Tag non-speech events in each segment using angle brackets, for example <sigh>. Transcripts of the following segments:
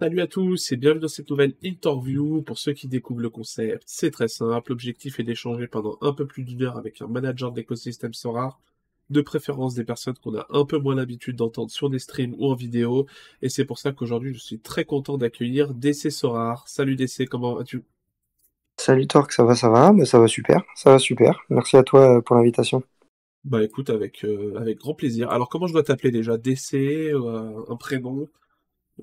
Salut à tous et bienvenue dans cette nouvelle interview. Pour ceux qui découvrent le concept, c'est très simple. L'objectif est d'échanger pendant un peu plus d'une heure avec un manager d'écosystème Sora, de préférence des personnes qu'on a un peu moins l'habitude d'entendre sur des streams ou en vidéo. Et c'est pour ça qu'aujourd'hui, je suis très content d'accueillir DC Sorar. Salut DC, comment vas-tu? Salut Torque, ça va, ça va, mais ça va super, ça va super. Merci à toi euh, pour l'invitation. Bah écoute, avec, euh, avec grand plaisir. Alors comment je dois t'appeler déjà? DC, euh, un prénom?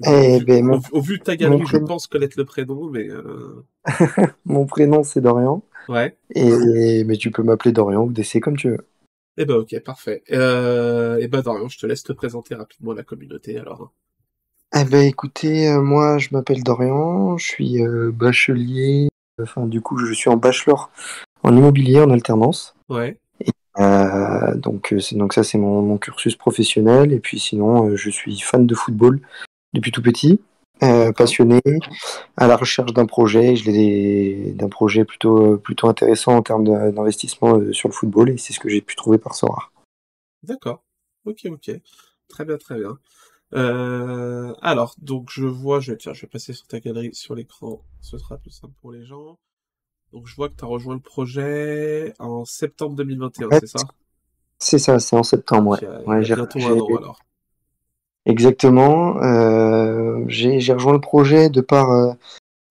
Eh ben, au, vu de ta galerie, je pense connaître le prénom, mais. Euh, <laughs> mon prénom, c'est Dorian. Ouais. Et, mais tu peux m'appeler Dorian ou DC comme tu veux. Eh ben, ok, parfait. Euh, eh ben, Dorian, je te laisse te présenter rapidement la communauté alors. Eh ben, écoutez, euh, moi, je m'appelle Dorian, je suis bachelier. Enfin, du coup, je suis en bachelor en immobilier en alternance. Ouais. donc, c'est donc ça, c'est mon, mon, cursus professionnel. Et puis, sinon, je suis fan de football depuis tout petit, euh, passionné, à la recherche d'un projet, je l'ai d'un projet plutôt plutôt intéressant en termes d'investissement euh, sur le football et c'est ce que j'ai pu trouver par Sora. D'accord. Ok, ok. Très bien, très bien. Euh, alors, donc je vois, je vais, tiens, je vais passer sur ta galerie sur l'écran, ce sera plus simple pour les gens. Donc je vois que tu as rejoint le projet en septembre 2021, c'est ça? C'est ça, c'est en septembre, ouais. bientôt un an alors. Exactement. Euh, j'ai rejoint le projet de par. Euh,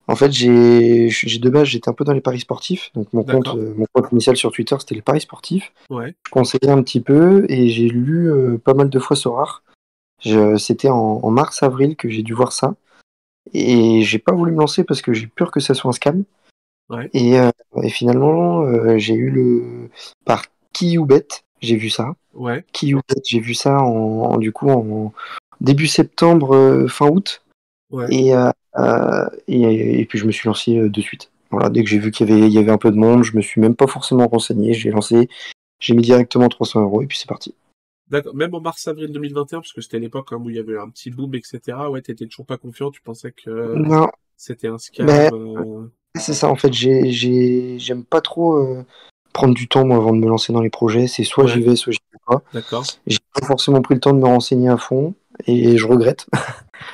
en fait, j'ai de base, j'étais un peu dans les paris sportifs. Donc, mon compte, euh, mon compte initial sur Twitter, c'était les paris sportifs. Ouais. Je conseillais un petit peu et j'ai lu pas mal de fois Sorar. C'était en, en mars-avril que j'ai dû voir ça. Et j'ai pas voulu me lancer parce que j'ai peur que ça soit un scam. Ouais. Et, et, finalement, j'ai eu le. Par qui ou bête, j'ai vu ça. Ouais. Qui ou bête, j'ai vu ça en, du coup en, début septembre, euh, fin août. Ouais. Euh, euh, et, et, puis je me suis lancé de suite. Voilà, dès que j'ai vu qu'il y avait, il y avait un peu de monde, je me suis même pas forcément renseigné, j'ai lancé, j'ai mis directement 300 euros et puis c'est parti. D'accord, même en mars-avril 2021, parce que c'était l'époque hein, où il y avait un petit boom, etc. Ouais, t'étais toujours pas confiant, tu pensais que c'était un scam. Ben, c'est ça, en fait, j'aime pas trop prendre du temps moi, avant de me lancer dans les projets. C'est soit j'y vais, soit j'y vais pas. D'accord. J'ai pas forcément pris le temps de me renseigner à fond et je regrette.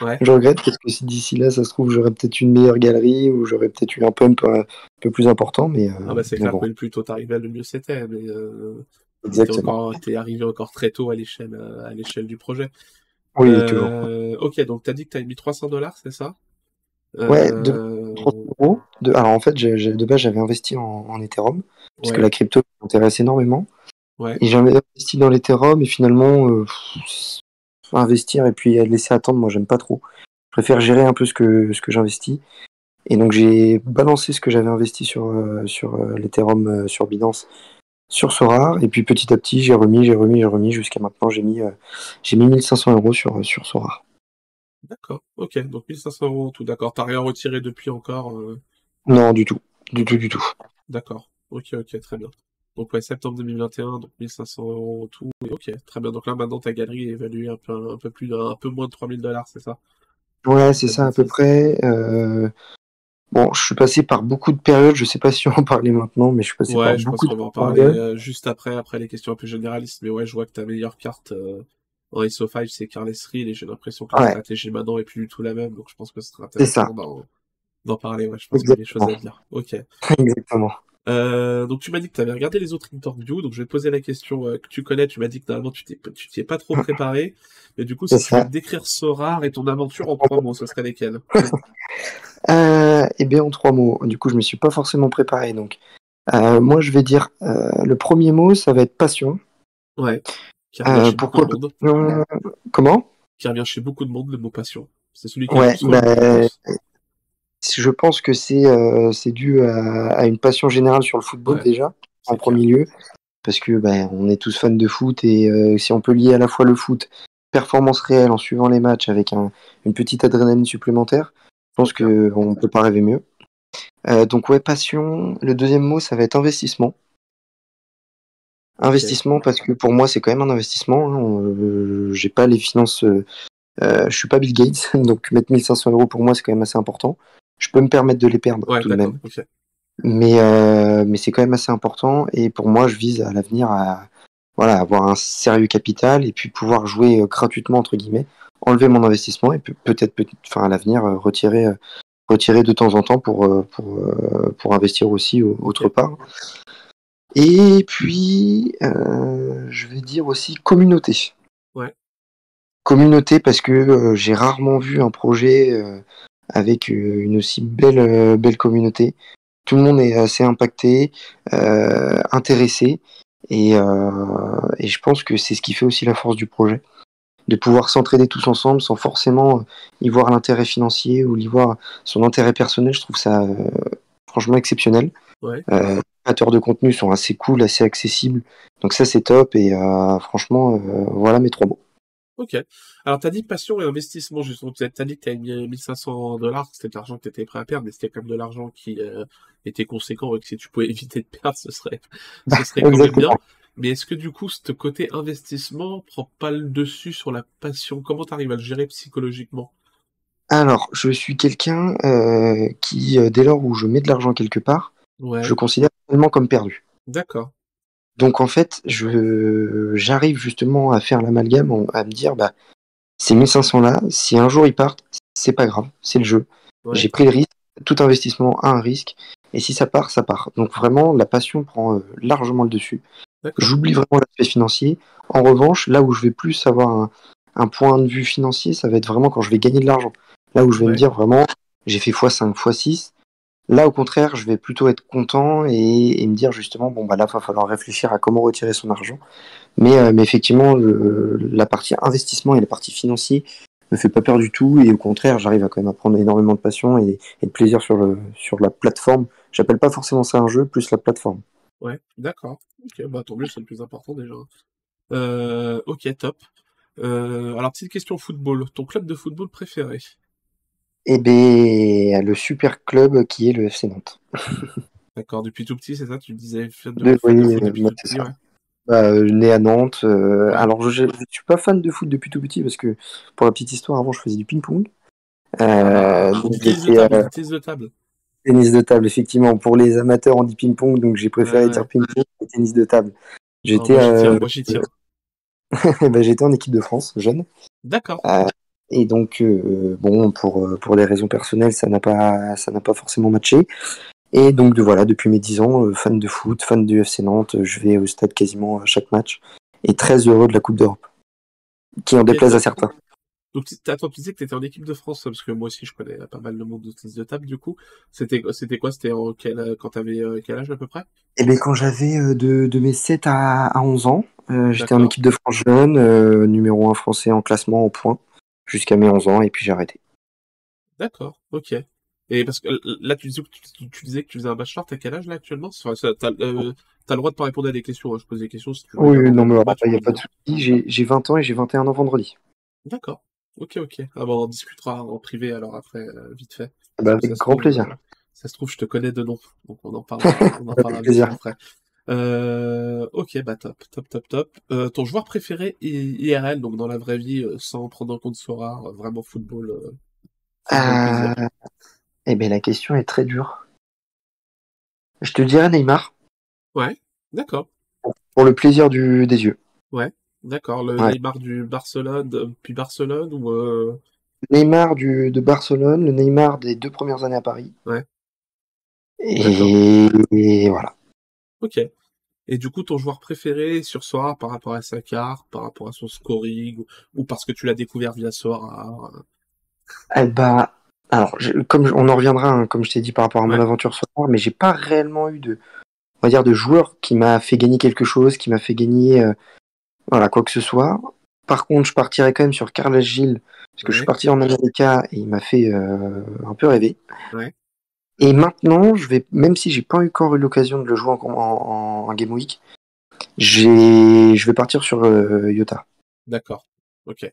Ouais. <laughs> je regrette parce que si d'ici là, ça se trouve, j'aurais peut-être une meilleure galerie ou j'aurais peut-être eu un pump un peu plus important. Mais, euh, ah bah c'est clair bon. que le plus tôt t'arrivais, le mieux c'était. Mais euh, Exactement. t'es arrivé encore très tôt à l'échelle à l'échelle du projet. Oui, euh, toujours. Ok, donc t'as dit que t'avais mis 300 dollars, c'est ça? Ouais, de, 300 euros. De, alors en fait, de base, j'avais investi en, en Ethereum parce ouais. que la crypto m'intéresse énormément. Ouais. Et j'avais investi dans l'Ethereum et finalement, euh, investir et puis laisser attendre, moi j'aime pas trop. Je préfère gérer un peu ce que, ce que j'investis. Et donc j'ai balancé ce que j'avais investi sur, euh, sur euh, l'Ethereum euh, sur Binance sur Sora. Et puis petit à petit, j'ai remis, j'ai remis, j'ai remis. Jusqu'à maintenant, j'ai mis, j'ai mis 1500 euros sur, sur Sora. D'accord, ok. Donc 1500 euros tout, d'accord. T'as rien retiré depuis encore Non, du tout. Du tout, du tout. D'accord. Ok, ok, très bien. Donc ouais, septembre 2021, donc 1500 euros tout. Ok, très bien. Donc là maintenant ta galerie est évaluée un peu, un peu plus, un peu moins de 3000 dollars, c'est ça? Ouais, c'est ça à peu près. Euh... Bon, je suis passé par beaucoup de périodes. Je sais pas si on en parlait maintenant, mais je suis passé ouais, par je beaucoup pense de qu'on va en parler euh, juste après, après les questions un peu généralistes. Mais ouais, je vois que ta meilleure carte euh, en SO5 c'est Carles Reed et j'ai l'impression que la stratégie maintenant est plus du tout la même. Donc je pense que ce sera intéressant d'en, d'en parler. Ouais, je pense qu'il y a des choses à dire. Ok. <laughs> Exactement. Euh, donc tu m'as dit que tu avais regardé les autres interviews, donc je vais te poser la question euh, que tu connais. Tu m'as dit que normalement tu t'es tu t'y es pas trop préparé, mais du coup si tu veux décrire Sorar et ton aventure en trois mots, ce serait lesquels? <laughs> Euh, eh bien, en trois mots. Du coup, je me suis pas forcément préparé. Donc, euh, moi, je vais dire euh, le premier mot, ça va être passion. Ouais. Qui revient pourquoi de monde. Comment? Qui revient chez beaucoup de monde le mot passion. C'est celui qui Ouais, bah, je pense. Que c'est euh, c'est dû à, à une passion générale sur le football Ouais, déjà, en premier lieu, parce que ben, on est tous fans de foot et euh, si on peut lier à la fois le foot, performance réelle en suivant les matchs avec un, une petite adrénaline supplémentaire, je pense clair. que on peut pas rêver mieux. Euh, donc ouais, passion. Le deuxième mot, ça va être investissement. Investissement parce que pour moi c'est quand même un investissement. hein. Euh, J'ai pas les finances, je suis pas Bill Gates, <laughs> donc mettre 1500 euros pour moi c'est quand même assez important. Je peux me permettre de les perdre Ouais, tout de même, mais euh, mais c'est quand même assez important et pour moi je vise à l'avenir à voilà, avoir un sérieux capital et puis pouvoir jouer euh, gratuitement entre guillemets, enlever mon investissement et peut- peut-être, peut enfin à l'avenir euh, retirer, retirer de temps en temps pour pour pour investir aussi au- autre part. Et puis, euh, je vais dire aussi communauté. Ouais. Communauté parce que euh, j'ai rarement vu un projet euh, avec euh, une aussi belle, euh, belle communauté. Tout le monde est assez impacté, euh, intéressé, et, euh, et je pense que c'est ce qui fait aussi la force du projet. De pouvoir s'entraider tous ensemble sans forcément y voir l'intérêt financier ou y voir son intérêt personnel, je trouve ça euh, franchement exceptionnel. Ouais. Euh, les créateurs de contenu sont assez cool, assez accessibles. Donc ça c'est top et euh, franchement euh, voilà mes trois mots. Ok. Alors, t'as dit passion et investissement, justement. T'as t'as dit que t'avais mis 1500 dollars, c'était de l'argent que t'étais prêt à perdre, mais c'était quand même de l'argent qui euh, était conséquent et que si tu pouvais <laughs> éviter de perdre, ce serait, ce serait quand même bien. Mais est-ce que du coup, ce côté investissement prend pas le dessus sur la passion? Comment t'arrives à le gérer psychologiquement? Alors je suis quelqu'un euh, qui euh, dès lors où je mets de l'argent quelque part, Ouais. je considère tellement comme perdu. D'accord. Donc en fait, je j'arrive justement à faire l'amalgame, à me dire bah ces 1500 là, si un jour ils partent, c'est pas grave, c'est le jeu. Ouais. J'ai pris le risque, tout investissement a un risque, et si ça part, ça part. Donc vraiment, la passion prend euh, largement le dessus. J'oublie vraiment l'aspect financier. En revanche, là où je vais plus avoir un, un point de vue financier, ça va être vraiment quand je vais gagner de l'argent. Là où je vais Ouais. me dire vraiment, j'ai fait x5, x6. Là, au contraire, je vais plutôt être content et, me dire justement, bon, bah là, il va falloir réfléchir à comment retirer son argent. Mais, euh, effectivement, la partie investissement et la partie financier me fait pas peur du tout. Et au contraire, j'arrive à quand même à énormément de passion et, et de plaisir sur, le, sur la plateforme. J'appelle pas forcément ça un jeu, plus la plateforme. Ouais, d'accord. Ok, bah tant mieux, c'est le plus important déjà. Euh, ok, top. Euh, alors, petite question football. Ton club de football préféré? Et ben, le super club qui est le FC Nantes. <laughs> D'accord, depuis tout petit, c'est ça? Tu disais fan de, De- oui, foot euh, depuis moi, tout c'est petit, ça. ouais. Bah, euh, né à Nantes. euh, alors, je, je suis pas fan de foot depuis tout petit parce que, pour la petite histoire, avant, je faisais du ping-pong. Ah, Euh, tennis de j'étais, table, euh, tennis de table. tennis de table, effectivement. Pour les amateurs, on dit ping-pong, donc j'ai préféré dire ping-pong et tennis de table. Ah, J'étais moi j'y tiens, euh, moi j'y tiens. <laughs> bah, j'étais en équipe de France, jeune. D'accord. Et donc, euh, bon, pour, euh, pour des raisons personnelles, ça n'a pas, ça n'a pas forcément matché. Et donc, de, voilà, depuis mes 10 ans, euh, fan de foot, fan du FC Nantes, je vais au stade quasiment à chaque match. Et très heureux de la Coupe d'Europe. Qui en déplaise à certains. Donc, tu- attends, tu disais que tu étais en équipe de France, parce que moi aussi je connais pas mal le monde de tennis de table, du coup. C'était c'était quoi? C'était quel, quand t'avais euh, quel âge à peu près? Et bien, quand j'avais de, de mes 7 à, à 11 ans, euh, j'étais en équipe de France jeune, numéro 1 français en classement en points, jusqu'à mes 11 ans, et puis j'ai arrêté. D'accord, ok. Et parce que euh, là, tu disais que tu, tu disais que tu faisais un bachelor, t'as quel âge là actuellement? Enfin, ça, t'as, euh, le droit de pas répondre à des questions, hein. Je pose des questions, si tu veux Oui, non, mais il n'y a pas de souci. J'ai j'ai 20 ans et j'ai 21 ans vendredi. D'accord. Ok, ok. Ah bah, on en discutera en privé alors après, euh, vite fait. Bah, Parce que avec grand trouve, plaisir. euh, ça se trouve, je te connais de nom. Donc on en parlera, <laughs> on en après. Euh, ok, bah top, top, top, top. Euh, ton joueur préféré IRL, donc dans la vraie vie, euh, sans prendre en compte Sora, euh, vraiment football, euh, football. Euh, eh bien, la question est très dure. Je te dirais Neymar, Ouais, d'accord, pour le plaisir du, des yeux. ouais, d'accord. Le Ouais. Neymar du Barcelone, puis Barcelone ou euh, Neymar du, de Barcelone, le Neymar des deux premières années à Paris. ouais, et voilà. Ok. Et du coup, ton joueur préféré sur Sora par rapport à sa carte, par rapport à son scoring, ou, ou parce que tu l'as découvert via Sora. euh, Eh bah, alors, je- comme on en reviendra, hein, comme je t'ai dit par rapport à mon Ouais, aventure sur mais j'ai pas réellement eu de, on va dire, de joueur qui m'a fait gagner quelque chose, qui m'a fait gagner, euh, voilà, quoi que ce soit. Par contre, je partirais quand même sur Carlos Gilles, parce que je suis parti en Amérique et il m'a fait euh, un peu rêver. ouais. Et maintenant, je vais, même si j'ai pas encore eu l'occasion de le jouer en, en, en Game Week, j'ai, je vais partir sur euh, Yota. D'accord. Ok.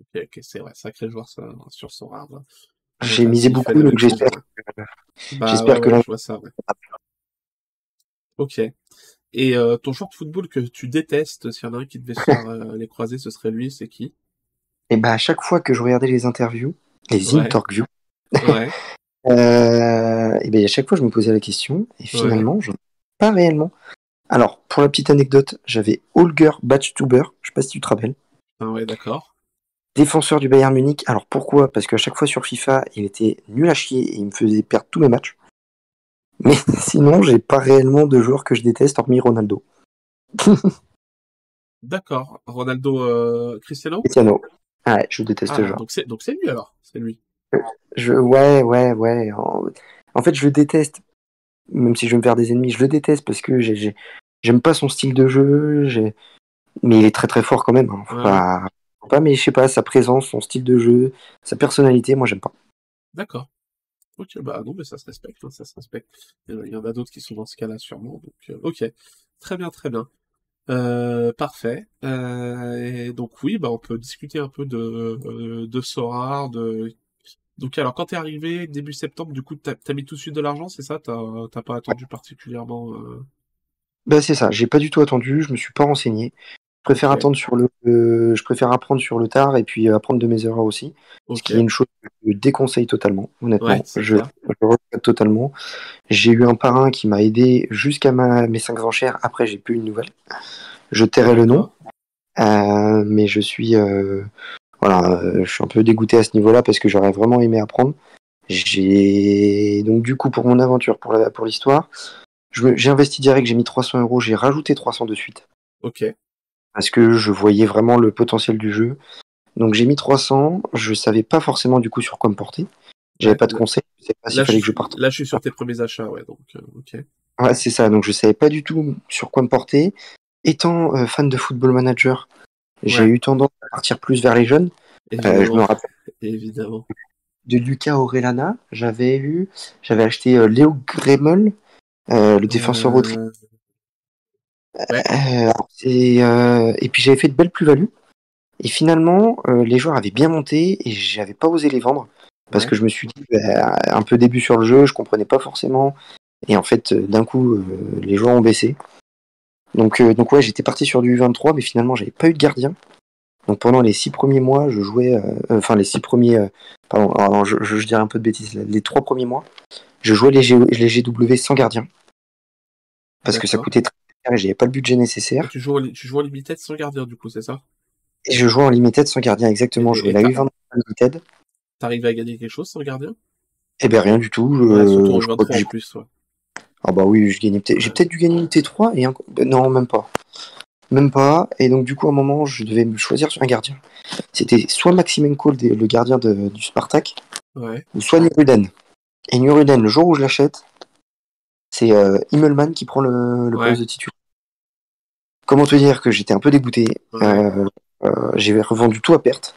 Ok, ok, c'est vrai, sacré joueur ça, sur Sora. là. J'ai Yota, misé beaucoup, donc j'espère, ouais. Bah j'espère ouais, que ouais, je vois ça, ouais. Ok. Et euh, ton joueur de football que tu détestes, s'il y en a un qui devait se faire <laughs> euh, les croiser, ce serait lui, c'est qui? et bah, à chaque fois que je regardais les interviews, les interviews, ouais, <laughs> euh, et ben à chaque fois je me posais la question, et ouais, finalement, je pas réellement. Alors, pour la petite anecdote, j'avais Holger Batchtuber, je sais pas si tu te rappelles. Ah ouais, d'accord. Défenseur du Bayern Munich. Alors pourquoi? Parce qu'à chaque fois sur FIFA, il était nul à chier et il me faisait perdre tous mes matchs. Mais <laughs> sinon, j'ai pas réellement de joueurs que je déteste, hormis Ronaldo. <laughs> D'accord. Ronaldo euh, Cristiano? Cristiano. Ah ouais, je déteste ah, ce joueur. Donc c'est lui alors, c'est lui. Je, ouais, ouais, ouais. En... en, fait, je le déteste. Même si je vais me faire des ennemis, je le déteste parce que j'ai, j'aime pas son style de jeu. Mais il est très très fort quand même. Hein. Faut, Ouais. pas... faut pas, mais je sais pas, sa présence, son style de jeu, sa personnalité, moi j'aime pas. D'accord. Ok, bah non, mais ça se respecte, hein, ça se respecte. Il y en a- d'autres qui sont dans ce cas-là sûrement. Donc, euh, ok, très bien, très bien. Euh, parfait. Euh, et donc oui, bah on peut discuter un peu de de Sora, de donc alors quand t'es arrivé début septembre, du coup t'as t'as mis tout de suite de l'argent, c'est ça? T'as pas attendu particulièrement euh, Bah c'est ça, j'ai pas du tout attendu, je me suis pas renseigné. Je préfère attendre sur le, euh, je préfère apprendre sur le tard et puis euh, apprendre de mes erreurs aussi. Ce qui est une chose que je déconseille totalement, honnêtement. Ouais, je, je regrette totalement. J'ai eu un parrain qui m'a aidé jusqu'à ma, mes 5 enchères. Après, j'ai plus une nouvelle. Je tairai le nom, euh, mais je suis, euh, voilà, euh, je suis un peu dégoûté à ce niveau-là parce que j'aurais vraiment aimé apprendre. J'ai donc du coup pour mon aventure, pour la, pour l'histoire, j'ai investi direct, j'ai mis 300 euros, j'ai rajouté 300 de suite Ok. parce que je voyais vraiment le potentiel du jeu. Donc j'ai mis 300, je savais pas forcément du coup sur quoi me porter. J'avais Ouais, pas de conseils, je savais pas s'il Là, fallait je, que je parte. là, je suis sur tes premiers achats, ouais, donc euh, ok. Ouais, c'est ça, donc je savais pas du tout sur quoi me porter. Étant euh, fan de Football Manager, j'ai Ouais. eu tendance à partir plus vers les jeunes. Euh, je me rappelle évidemment. de Lucas Orellana, j'avais eu, j'avais acheté euh, Léo Gremel, euh, le défenseur autrichien. Ouais. Et puis j'avais fait de belles plus-values. Et finalement, les joueurs avaient bien monté et j'avais pas osé les vendre parce Ouais. que je me suis dit, bah, un peu début sur le jeu, je comprenais pas forcément. Et en fait, d'un coup, les joueurs ont baissé. Donc, euh, donc ouais, j'étais parti sur du 23, mais finalement, j'avais pas eu de gardien. Donc pendant les six premiers mois, je jouais, euh, enfin les six premiers, euh, pardon, alors, je, je, je dirais un peu de bêtises, là. les trois premiers mois, je jouais les, G- les GW sans gardien parce que ça coûtait très cher et j'avais pas le budget nécessaire. Et tu joues, en, li- tu joues en limited sans gardien, du coup, c'est ça? Et je jouais en limited sans gardien, exactement. Je jouais et la t'as- U23 limited. T'arrives à gagner quelque chose sans gardien? Eh ben rien du tout. Je, Ouais, en je crois que 23 en j'ai- plus, ouais. Ah bah oui, je gagnais peut-être. J'ai peut-être dû gagner une T3 et un. Non, même pas. Même pas. Et donc du coup, à un moment, je devais me choisir sur un gardien. C'était soit Maximenko, le le gardien de- du Spartak, Ouais. ou soit Nuruden. Et Nuruden, le jour où je l'achète, c'est euh, Himmelmann qui prend le, le Ouais. poste de titulaire. Comment te dire que j'étais un peu dégoûté. Ouais. Euh, euh, j'ai revendu tout à perte.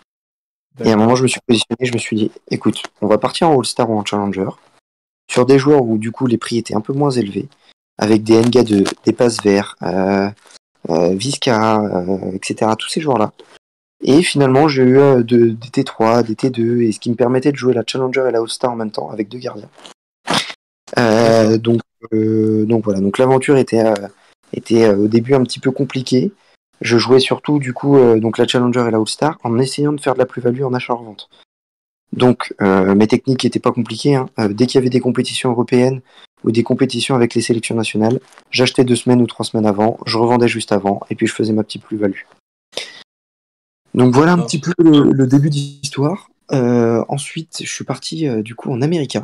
Et à un moment, je me suis positionné, je me suis dit, écoute, on va partir en All-Star ou en Challenger, sur des joueurs où du coup les prix étaient un peu moins élevés, avec des NGA2, des passes verts, euh, euh, Visca, euh, etc. Tous ces joueurs-là. Et finalement, j'ai eu de- des T3, des T2, et ce qui me permettait de jouer la Challenger et la All-Star en même temps, avec deux gardiens. Donc, voilà, l'aventure était, au début un petit peu compliquée. Je jouais surtout du coup donc la Challenger et la All-Star en essayant de faire de la plus-value en achat-revente. Donc euh, mes techniques n'étaient pas compliquées. hein. Euh, dès qu'il y avait des compétitions européennes ou des compétitions avec les sélections nationales, j'achetais deux semaines ou trois semaines avant, je revendais juste avant et puis je faisais ma petite plus-value. Donc voilà un petit peu le, le début d'histoire. Euh, ensuite, je suis parti euh, du coup en Amérique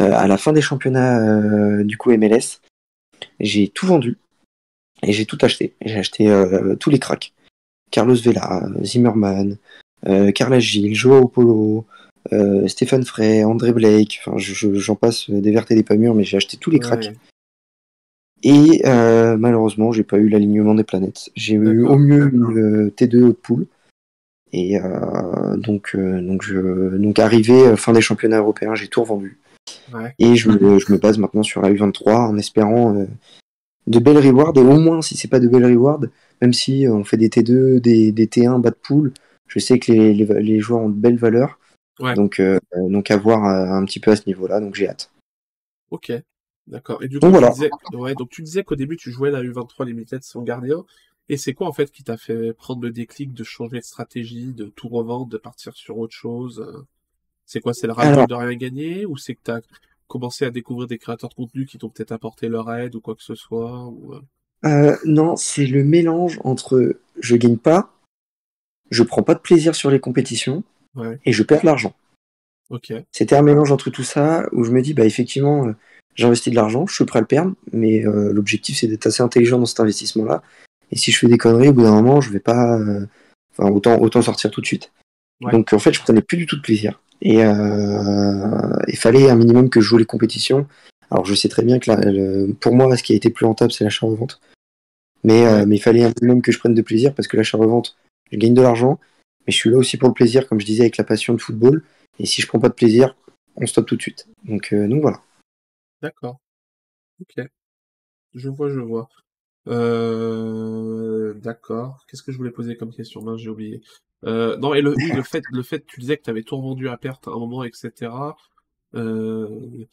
à la fin des championnats du coup MLS. J'ai tout vendu et j'ai tout acheté. J'ai acheté tous les cracks. Carlos Vela, Zimmerman, euh, Carla Gilles, Joao Polo, euh, Stéphane Frey, André Blake, enfin je- je- j'en passe euh, des vertes et des pas mûres, mais j'ai acheté tous les cracks. Ouais. Et euh, malheureusement, j'ai pas eu l'alignement des planètes. J'ai eu au mieux une euh, T2 haute poule. Et euh, donc, donc, je, donc arrivé fin des championnats européens, j'ai tout revendu. Ouais. Et je me, je me base maintenant sur la U23 en espérant de belles rewards. Et au moins, si c'est pas de belles rewards, même si on fait des T2, des, des T1 bas de poule, je sais que les, les, les joueurs ont de belles valeurs. Ouais. Donc, euh, donc à voir euh, un petit peu à ce niveau-là. Donc j'ai hâte. Ok. D'accord. Et du coup, Donc tu voilà. disais, ouais, donc tu disais qu'au début, tu jouais la U23 Limited sans gardien. Et c'est quoi, en fait, qui t'a fait prendre le déclic de changer de stratégie, de tout revendre, de partir sur autre chose? euh? C'est quoi? C'est le ras Alors- de rien gagner? Ou c'est que t'as commencé à découvrir des créateurs de contenu qui t'ont peut-être apporté leur aide ou quoi que ce soit? Ou... euh, Euh, non, c'est le mélange entre je gagne pas, je prends pas de plaisir sur les compétitions Ouais. et je perds de l'argent. C'était un mélange entre tout ça où je me dis, bah effectivement, euh, j'investis de l'argent, je suis prêt à le perdre, mais euh, l'objectif c'est d'être assez intelligent dans cet investissement-là. Et si je fais des conneries, au bout d'un moment, je vais pas. euh, Enfin, autant, autant sortir tout de suite. Ouais. Donc en fait, je prenais plus du tout de plaisir. Et il fallait un minimum que je joue les compétitions. Alors je sais très bien que la- le- pour moi, ce qui a été plus rentable, c'est l'achat-revente. Mais, Ouais. mais il fallait un minimum que je prenne de plaisir parce que l'achat-revente, je gagne de l'argent, mais je suis là aussi pour le plaisir, comme je disais, avec la passion de football. Et si je prends pas de plaisir, on stoppe tout de suite. Donc, euh, donc voilà. D'accord. Ok. Je vois, je vois. Euh, d'accord. Qu'est-ce que je voulais poser comme question? J'ai oublié. Euh, non, et le, oui, le <laughs> fait, le fait, tu disais que tu avais tout revendu à perte à un moment, etc. Euh,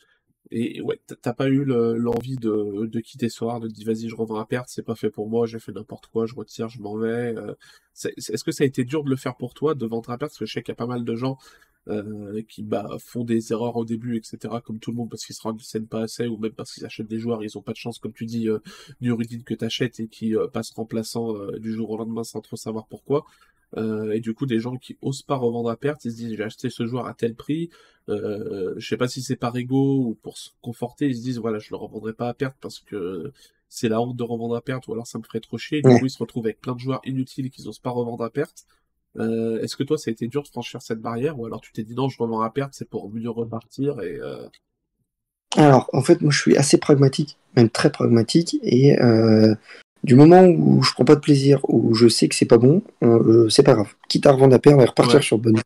et ouais, t'as- pas eu le- l'envie de, de quitter Soar, de te dire vas-y, je revends à perte, c'est pas fait pour moi, j'ai fait n'importe quoi, je retire, je m'en vais. euh, Est-ce que ça a été dur de le faire pour toi, de vendre à perte? Parce que je sais qu'il y a pas mal de gens euh, qui bah, font des erreurs au début, etc., comme tout le monde, parce qu'ils se renseignent pas assez, ou même parce qu'ils achètent des joueurs, ils ont pas de chance, comme tu dis, euh, Nuruddin que t'achètes et qui euh, passe remplaçant euh, du jour au lendemain sans trop savoir pourquoi. Euh, et du coup, des gens qui osent pas revendre à perte, ils se disent, j'ai acheté ce joueur à tel prix, euh, je sais pas si c'est par ego ou pour se conforter, ils se disent, voilà, je le revendrai pas à perte parce que c'est la honte de revendre à perte, ou alors ça me ferait trop chier. Du Ouais. coup, ils se retrouvent avec plein de joueurs inutiles qu'ils osent pas revendre à perte. Euh, est-ce que toi, ça a été dur de franchir cette barrière, ou alors tu t'es dit non, je revends à perte, c'est pour mieux repartir et euh... Alors, en fait, moi, je suis assez pragmatique, même très pragmatique, et euh, du moment où je prends pas de plaisir, où je sais que c'est pas bon, euh, c'est pas grave. Quitte à revendre à perdre et repartir Ouais. sur bonne.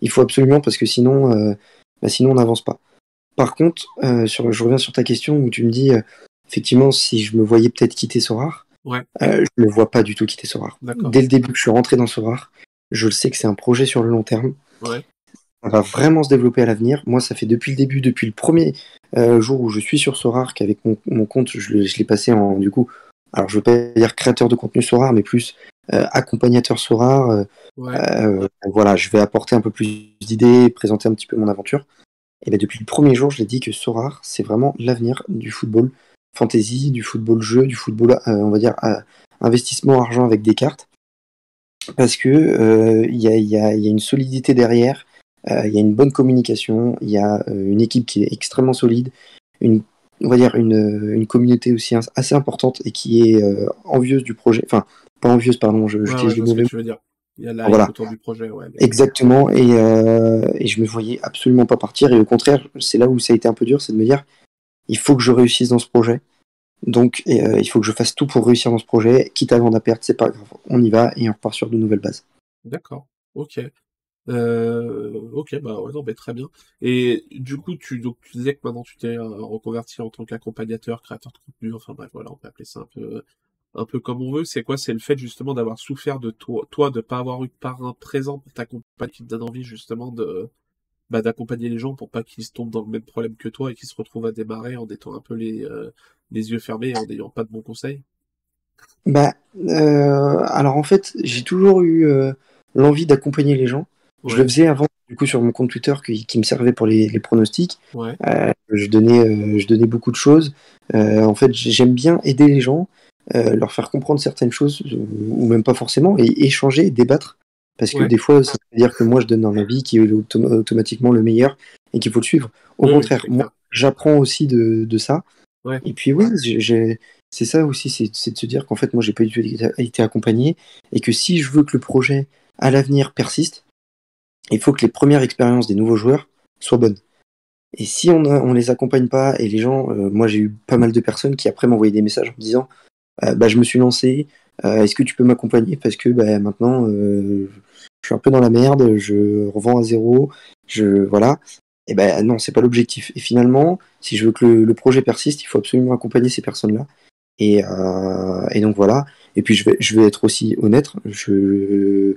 Il faut absolument parce que sinon, euh, bah, sinon on n'avance pas. Par contre, euh, sur, je reviens sur ta question où tu me dis, euh, effectivement, si je me voyais peut-être quitter Sorar, Ouais. euh, je ne vois pas du tout quitter Sorar. Dès le début que je suis rentré dans Sorar, je le sais que c'est un projet sur le long terme. Ouais. Ça va vraiment se développer à l'avenir. Moi, ça fait depuis le début, depuis le premier euh, jour où je suis sur Sorar, qu'avec mon, mon compte, je, l'ai- je l'ai passé en, du coup, alors je veux pas dire créateur de contenu Sorar, mais plus euh, accompagnateur Sorar. euh, Ouais. euh, voilà, je vais apporter un peu plus d'idées, présenter un petit peu mon aventure. Et ben depuis le premier jour, je l'ai dit que Sorar, c'est vraiment l'avenir du football fantasy, du football jeu, du football, on va dire, investissement argent avec des cartes. Parce que il y, a, il y a- il y a une solidité derrière, il y a une bonne communication, il y a une équipe qui est extrêmement solide, une, on va dire une, une communauté aussi as- assez importante et qui est euh, envieuse du projet. Enfin, pas envieuse, pardon, je, j'utilise le mauvais. Il y a la Voilà. autour du projet, ouais. Exactement, et, euh, et je me voyais absolument pas partir. Et au contraire, c'est là où ça a été un peu dur, c'est de me dire, il faut que je réussisse dans ce projet. Donc, et, euh, il faut que je fasse tout pour réussir dans ce projet. Quitte à vendre à perte, c'est pas grave. On y va et on repart sur de nouvelles bases. D'accord. Ok. Euh, ok, bah ouais, non, mais très bien. Et du coup, tu, donc, tu disais que maintenant tu t'es euh, reconverti en tant qu'accompagnateur, créateur de contenu, enfin bref, voilà, on peut appeler ça un peu, un peu comme on veut. C'est quoi? C'est le fait justement d'avoir souffert de toi, toi, de pas avoir eu de parrain présent pour t'accompagner, qui te donne envie justement de, bah, d'accompagner les gens pour pas qu'ils tombent dans le même problème que toi et qu'ils se retrouvent à démarrer en étant un peu les, euh, les yeux fermés et en n'ayant pas de bons conseils? Bah, euh, alors en fait, j'ai toujours eu euh, l'envie d'accompagner les gens. Je le faisais avant, du coup, sur mon compte Twitter qui, qui me servait pour les, les pronostics. Ouais. Euh, je donnais, euh, je donnais beaucoup de choses. Euh, en fait, j'ai- j'aime bien aider les gens, leur faire comprendre certaines choses, ou même pas forcément, et échanger, débattre. Parce que Ouais. des fois, ça veut dire que moi, je donne un avis qui est autom- automatiquement le meilleur et qu'il faut le suivre. Au contraire, moi, j'apprends aussi de, de ça. Et puis, oui, j'ai- c'est ça aussi, c'est de se dire qu'en fait, moi, j'ai pas du tout été accompagné et que si je veux que le projet à l'avenir persiste, il faut que les premières expériences des nouveaux joueurs soient bonnes. Et si on, on les accompagne pas, et les gens, euh, moi j'ai eu pas mal de personnes qui après m'envoyaient des messages en me disant euh, bah, Je me suis lancé, euh, est-ce que tu peux m'accompagner? Parce que bah, maintenant je suis un peu dans la merde, je revends à zéro, je voilà. Et ben non, c'est pas l'objectif. Et finalement, si je veux que le, projet persiste, il faut absolument accompagner ces personnes-là. Et, et donc voilà. Et puis je vais, être aussi honnête, je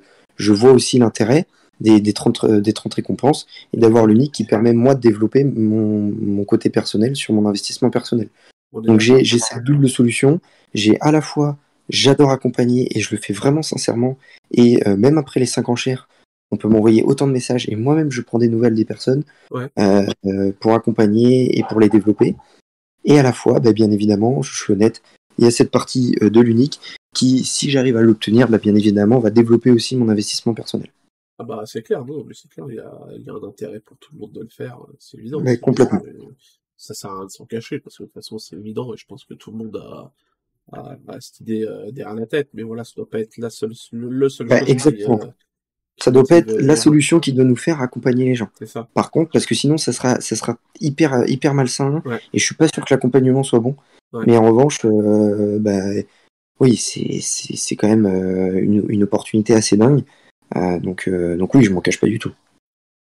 vois aussi l'intérêt des, des, 30, euh, des 30 récompenses et d'avoir le nick qui permet moi de développer mon, mon côté personnel sur mon investissement personnel. Donc j'ai j'ai cette double solution. J'ai à la fois, j'adore accompagner et je le fais vraiment sincèrement. Et euh, même après les 5 enchères, on peut m'envoyer autant de messages et moi-même je prends des nouvelles des personnes Ouais. euh, euh, pour accompagner et pour les développer. Et à la fois, bah, bien évidemment, je suis honnête, il y a cette partie de l'unique qui, si j'arrive à l'obtenir, bah, bien évidemment, va développer aussi mon investissement personnel. Ah bah c'est clair, non, mais c'est clair, il y a, il y a un intérêt pour tout le monde de le faire, c'est évident. Mais complètement. Ça sert à rien de s'en cacher, parce que de toute façon c'est évident, et je pense que tout le monde a, a, a cette idée euh, derrière la tête, mais voilà, ça doit pas être la seule, le seul bah, exactement. Qui, euh, ça doit pas être la solution qui doit nous faire accompagner les gens. Ça. Par contre, parce que sinon ça sera, ça sera hyper, hyper malsain, ouais. et je suis pas sûr que l'accompagnement soit bon. Ouais. Mais en revanche, euh, bah, oui, c'est quand même euh, une, une, opportunité assez dingue. Euh, donc, euh, donc oui, je m'en cache pas du tout.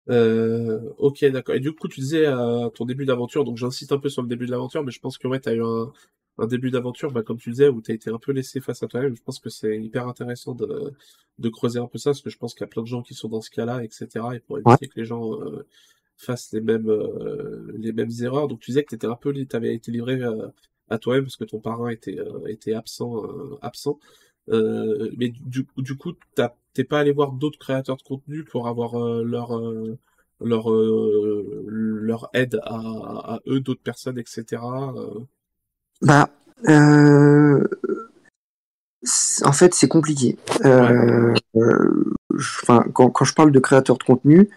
Euh, ok, d'accord. Et du coup, tu disais euh, ton début d'aventure, donc j'insiste un peu sur le début de l'aventure, mais je pense que ouais, tu as eu un, un début d'aventure, bah, comme tu disais, où tu as été un peu laissé face à toi-même. Je pense que c'est hyper intéressant de, de creuser un peu ça, parce que je pense qu'il y a plein de gens qui sont dans ce cas-là, etc. Et pour éviter Ouais. que les gens euh, fassent les mêmes, euh, les mêmes erreurs. Donc tu disais que tu un peu, t'avais été livré à toi-même parce que ton parrain était, euh, était absent, euh, absent. Euh, mais du, du coup, t'as- t'es pas allé voir d'autres créateurs de contenu pour avoir euh, leur euh, leur euh, leur aide à, à eux, d'autres personnes, etc. Bah, euh, en fait, c'est compliqué. Enfin, quand, quand je parle de créateurs de contenu,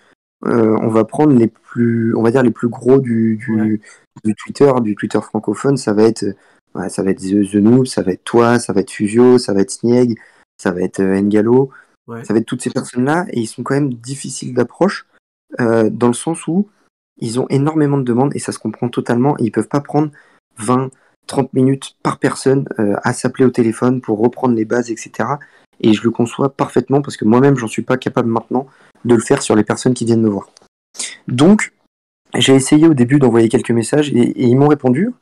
on va prendre les plus, on va dire les plus gros du, du, Ouais. du Twitter, du Twitter francophone. Ça va être, ouais, ça va être The, The Noob, ça va être toi, ça va être Fusio, ça va être Snieg, ça va être Ngalo, Ouais. ça va être toutes ces personnes-là, et ils sont quand même difficiles d'approche euh, dans le sens où ils ont énormément de demandes et ça se comprend totalement. Et ils peuvent pas prendre 20, 30 minutes par personne euh, à s'appeler au téléphone pour reprendre les bases, etc. Et je le conçois parfaitement parce que moi-même, j'en suis pas capable maintenant de le faire sur les personnes qui viennent me voir. Donc, j'ai essayé au début d'envoyer quelques messages et, et ils m'ont répondu,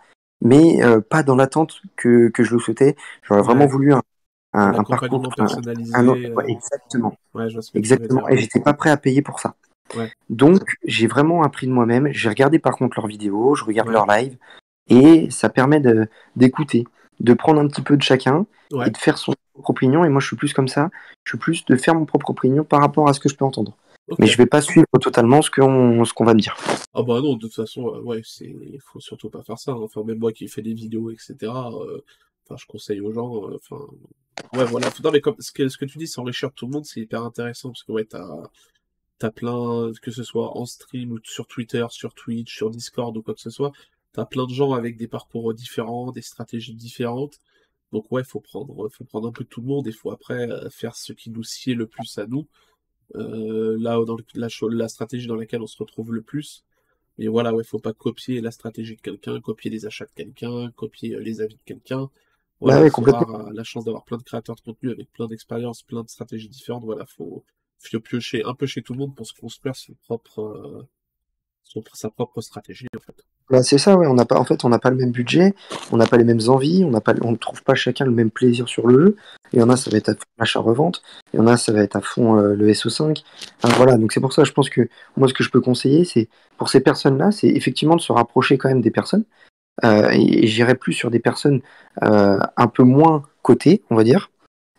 mais euh, pas dans l'attente que, que je le souhaitais. J'aurais vraiment voulu un, un, parcours, personnalisé. un autre- euh, ouais, exactement. Ouais, je vois ce que tu veux Exactement. dire. Et j'étais pas prêt à payer pour ça. Ouais. Donc, j'ai vraiment appris de moi-même. J'ai regardé par contre leurs vidéos, je regarde leurs lives, et ça permet de- d'écouter, de, prendre un petit peu de chacun et de faire son propre opinion. Et moi, je suis plus comme ça. Je suis plus de faire mon propre opinion par rapport à ce que je peux entendre. Mais je vais pas suivre totalement ce qu'on ce qu'on va me dire. Ah bah non, de toute façon, euh, ouais, c'est, faut surtout pas faire ça. hein. Enfin, même moi qui fais des vidéos, etc. euh, Enfin, je conseille aux gens. euh, Enfin, ouais, voilà. Non, mais comme ce que ce que tu dis, c'est enrichir tout le monde, c'est hyper intéressant parce que ouais, t'as t'as plein, que ce soit en stream ou sur Twitter, sur Twitch, sur Discord ou quoi que ce soit, t'as plein de gens avec des parcours différents, des stratégies différentes. Donc ouais, faut prendre, faut prendre un peu de tout le monde et faut après euh, faire ce qui nous sied le plus à nous. Euh, là, dans le- la, la stratégie dans laquelle on se retrouve le plus. Mais voilà, ouais, faut pas copier la stratégie de quelqu'un, copier les achats de quelqu'un, copier euh, les avis de quelqu'un. Voilà, Bah ouais, complètement. avoir euh, la chance d'avoir plein de créateurs de contenu avec plein d'expériences, plein de stratégies différentes. Voilà, faut, faut piocher un peu chez tout le monde pour se construire son propre, euh, son- sa propre stratégie, en fait. Bah, c'est ça, ouais. On n'a pas, en fait, on n'a pas le même budget, on n'a pas les mêmes envies, on n'a pas, on ne trouve pas chacun le même plaisir sur le jeu. Il y en a, ça va être à fond l'achat-revente, il y en a, ça va être à fond euh, le SO5. Enfin, voilà, donc c'est pour ça, je pense que moi, ce que je peux conseiller, c'est pour ces personnes-là, c'est effectivement de se rapprocher quand même des personnes. Euh, et j'irai plus sur des personnes euh, un peu moins cotées, on va dire,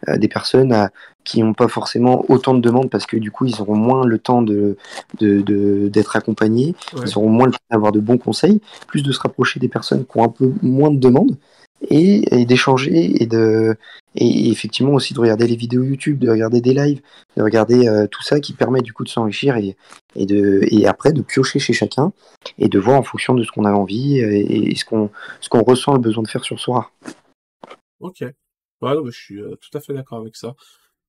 Euh, des personnes euh, qui n'ont pas forcément autant de demandes parce que du coup, ils auront moins le temps de de- de- d'être accompagnés, Ouais. ils auront moins le temps d'avoir de bons conseils, plus de se rapprocher des personnes qui ont un peu moins de demandes et, et d'échanger et de et effectivement aussi de regarder les vidéos YouTube, de regarder des lives, de regarder euh, tout ça qui permet du coup de s'enrichir et, et de et après de piocher chez chacun et de voir en fonction de ce qu'on a envie et, et ce qu'on ce qu'on ressent le besoin de faire sur Sora. Ok. Ouais, non, je suis euh, tout à fait d'accord avec ça.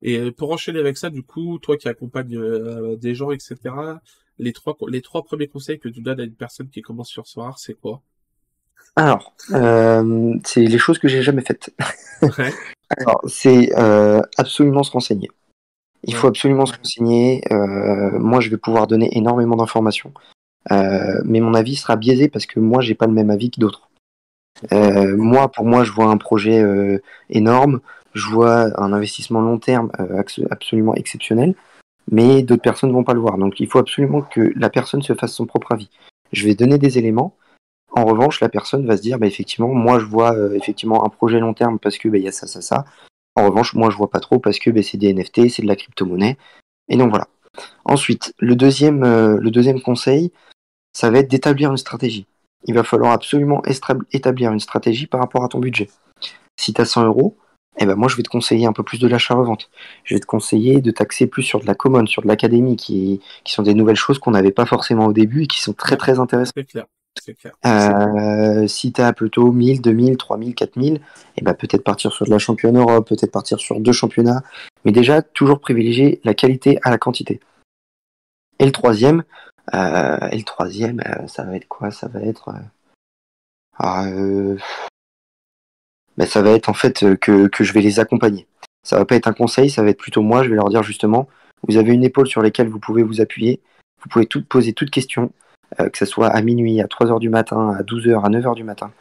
Et euh, pour enchaîner avec ça, du coup, toi qui accompagnes euh, des gens, etc., les trois, les trois premiers conseils que tu donnes à une personne qui commence sur Sorar, c'est quoi? Alors, euh, c'est les choses que j'ai jamais faites. Ouais. <laughs> Alors, c'est euh, absolument se renseigner. Il faut absolument se renseigner. Euh, moi, je vais pouvoir donner énormément d'informations, Euh, mais mon avis sera biaisé parce que moi, j'ai pas le même avis que d'autres. Euh, moi, pour moi, je vois un projet énorme, je vois un investissement long terme abs- absolument exceptionnel, mais d'autres personnes vont pas le voir. Donc, il faut absolument que la personne se fasse son propre avis. Je vais donner des éléments. En revanche, la personne va se dire, bah, effectivement, moi, je vois effectivement un projet long terme parce que bah, il y a ça, ça, ça. En revanche, moi, je vois pas trop parce que bah, c'est des NFT, c'est de la crypto-monnaie. Et donc voilà. Ensuite, le deuxième, euh, le deuxième conseil, ça va être d'établir une stratégie. Il va falloir absolument établir une stratégie par rapport à ton budget. Si tu as 100 euros, eh ben moi je vais te conseiller un peu plus de l'achat-revente. Je vais te conseiller de taxer plus sur de la common, sur de l'académie, qui, sont des nouvelles choses qu'on n'avait pas forcément au début et qui sont très très intéressantes. Euh, si tu plutôt 1000, 2000, 3000, 4000, eh ben peut-être partir sur de la championne Europe, peut-être partir sur deux championnats, mais déjà toujours privilégier la qualité à la quantité. Et le troisième, euh, et le troisième, euh, ça va être quoi? Ça va être, ah, ben, ça va être en fait que, je vais les accompagner. Ça va pas être un conseil, ça va être plutôt moi. Je vais leur dire justement, vous avez une épaule sur laquelle vous pouvez vous appuyer. Vous pouvez tout poser toute question, que ce soit à minuit, à 3 heures du matin, à 12 heures, à 9 heures du matin.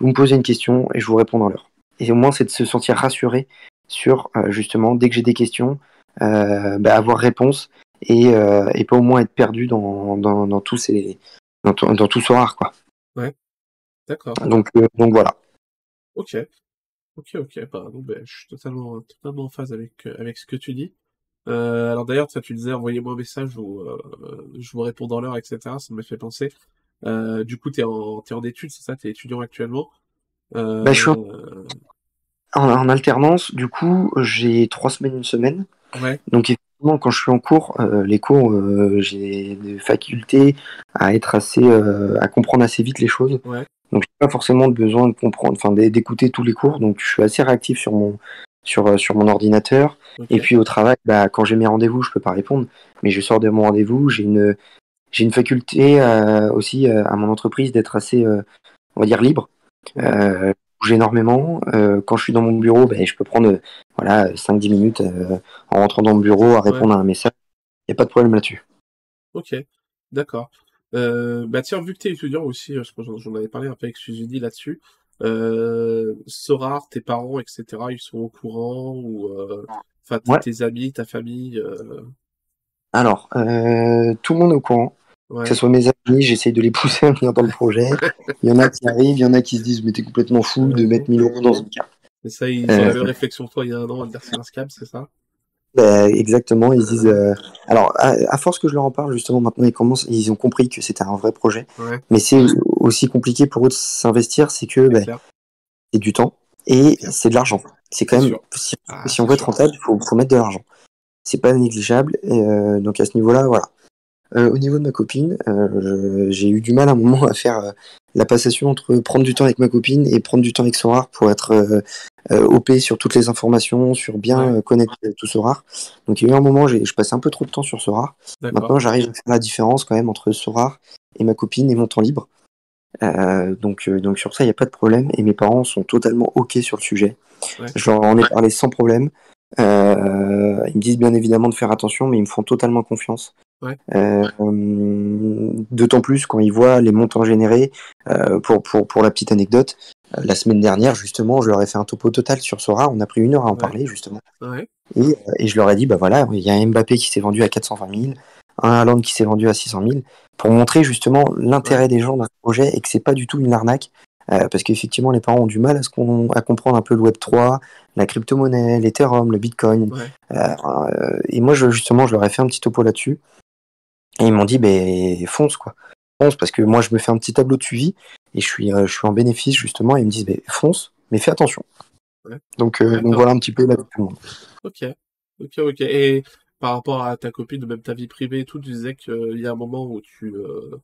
Vous me posez une question et je vous réponds dans l'heure. Et au moins, c'est de se sentir rassuré sur euh, justement, dès que j'ai des questions, euh, ben, avoir réponse et, euh, et pas au moins être perdu dans, dans, dans tous ces dans, tout- dans tout ce rare quoi. D'accord. Donc euh, donc voilà. Ok. Ok, ok. Bah, non, ben, je suis totalement, totalement en phase avec, euh, avec ce que tu dis. Euh, alors d'ailleurs, tu disais, envoyez-moi un message ou euh, je vous réponds dans l'heure, etc. Ça me fait penser. Euh, du coup, t'es en, t'es en études, c'est ça? T'es étudiant actuellement? Bah, je suis en- En, en alternance, du coup, j'ai trois semaines, une semaine. ouais, Donc effectivement, quand je suis en cours, les cours, j'ai des facultés à être assez, à comprendre assez vite les choses. ouais, Donc j'ai pas forcément besoin de comprendre, enfin d'é- d'écouter tous les cours. Donc je suis assez réactif sur mon sur euh, sur mon ordinateur. Et puis au travail, bah, quand j'ai mes rendez-vous, je peux pas répondre, mais je sors de mon rendez-vous. J'ai une j'ai une faculté euh, aussi euh, à mon entreprise d'être assez, euh, on va dire libre. Euh, je bouge énormément. Quand je suis dans mon bureau, ben, je peux prendre voilà 5-10 minutes en rentrant dans mon bureau à répondre à un message. Il n'y a pas de problème là-dessus. Ok, d'accord. Bah tiens, vu que t'es étudiant aussi, je pense que j'en avais parlé un peu avec Suzini là-dessus. Euh, Sorar, tes parents, etc., ils sont au courant ou euh, enfin Ouais. tes amis, ta famille. euh, Alors, euh, tout le monde est au courant. ouais, Que ce soit mes amis, j'essaye de les <laughs> pousser à venir dans le projet. Il y en a qui arrivent, il y en a qui se disent mais t'es complètement fou de mettre 1000 euros dans une carte. Et ça, ils Euh, même réflexion que toi il y a un an à dire c'est un scam, c'est ça? Ben, exactement, ils se disent. euh, Alors, à, à force que je leur en parle, justement, maintenant, ils commencent, ils ont compris que c'était un vrai projet. Ouais, Mais c'est aussi compliqué pour eux de s'investir, c'est que c'est ben, c'est du temps et c'est de l'argent. C'est quand même, si, Ah, si on veut être rentable, il faut, faut mettre de l'argent. C'est pas négligeable. Et, euh, donc à ce niveau-là, voilà. Euh, au niveau de ma copine, euh, j'ai eu du mal à un moment à faire euh, la passation entre prendre du temps avec ma copine et prendre du temps avec Sorar pour être OP sur toutes les informations, sur bien Ouais. connaître tout Sorar. Donc il y a eu un moment, j'ai- je passais un peu trop de temps sur Sorar. Maintenant, j'arrive à faire la différence quand même entre Sorar et ma copine et mon temps libre. Donc, donc sur ça, il n'y a pas de problème. Et mes parents sont totalement OK sur le sujet. Ouais. Je leur en ai parlé sans problème. Ils me disent bien évidemment de faire attention, mais ils me font totalement confiance. Ouais. Euh, D'autant plus quand ils voient les montants générés. Euh, pour, pour, pour la petite anecdote, euh, la semaine dernière, justement, je leur ai fait un topo total sur Sora. On a pris une heure à en Ouais. parler, justement. Ouais, Et, et je leur ai dit, bah voilà, il y a un Mbappé qui s'est vendu à 420 000, un Haaland qui s'est vendu à 600 000, pour montrer justement l'intérêt des gens dans ce projet et que c'est pas du tout une arnaque. Euh, parce qu'effectivement, les parents ont du mal à, ce qu'on- à comprendre un peu le Web3, la crypto-monnaie, l'Ethereum, le Bitcoin. ouais, euh, et moi, je, justement, je leur ai fait un petit topo là-dessus. Et ils m'ont dit, ben fonce, quoi. Fonce, parce que moi, je me fais un petit tableau de suivi et je suis, euh, je suis en bénéfice, justement. Et ils me disent, ben fonce, mais fais attention. Ouais. Donc, euh, donc voilà un petit peu la tout le monde. ok, ok, ok. Et par rapport à ta copine, même ta vie privée et tout, tu disais qu'il y a un moment où tu euh,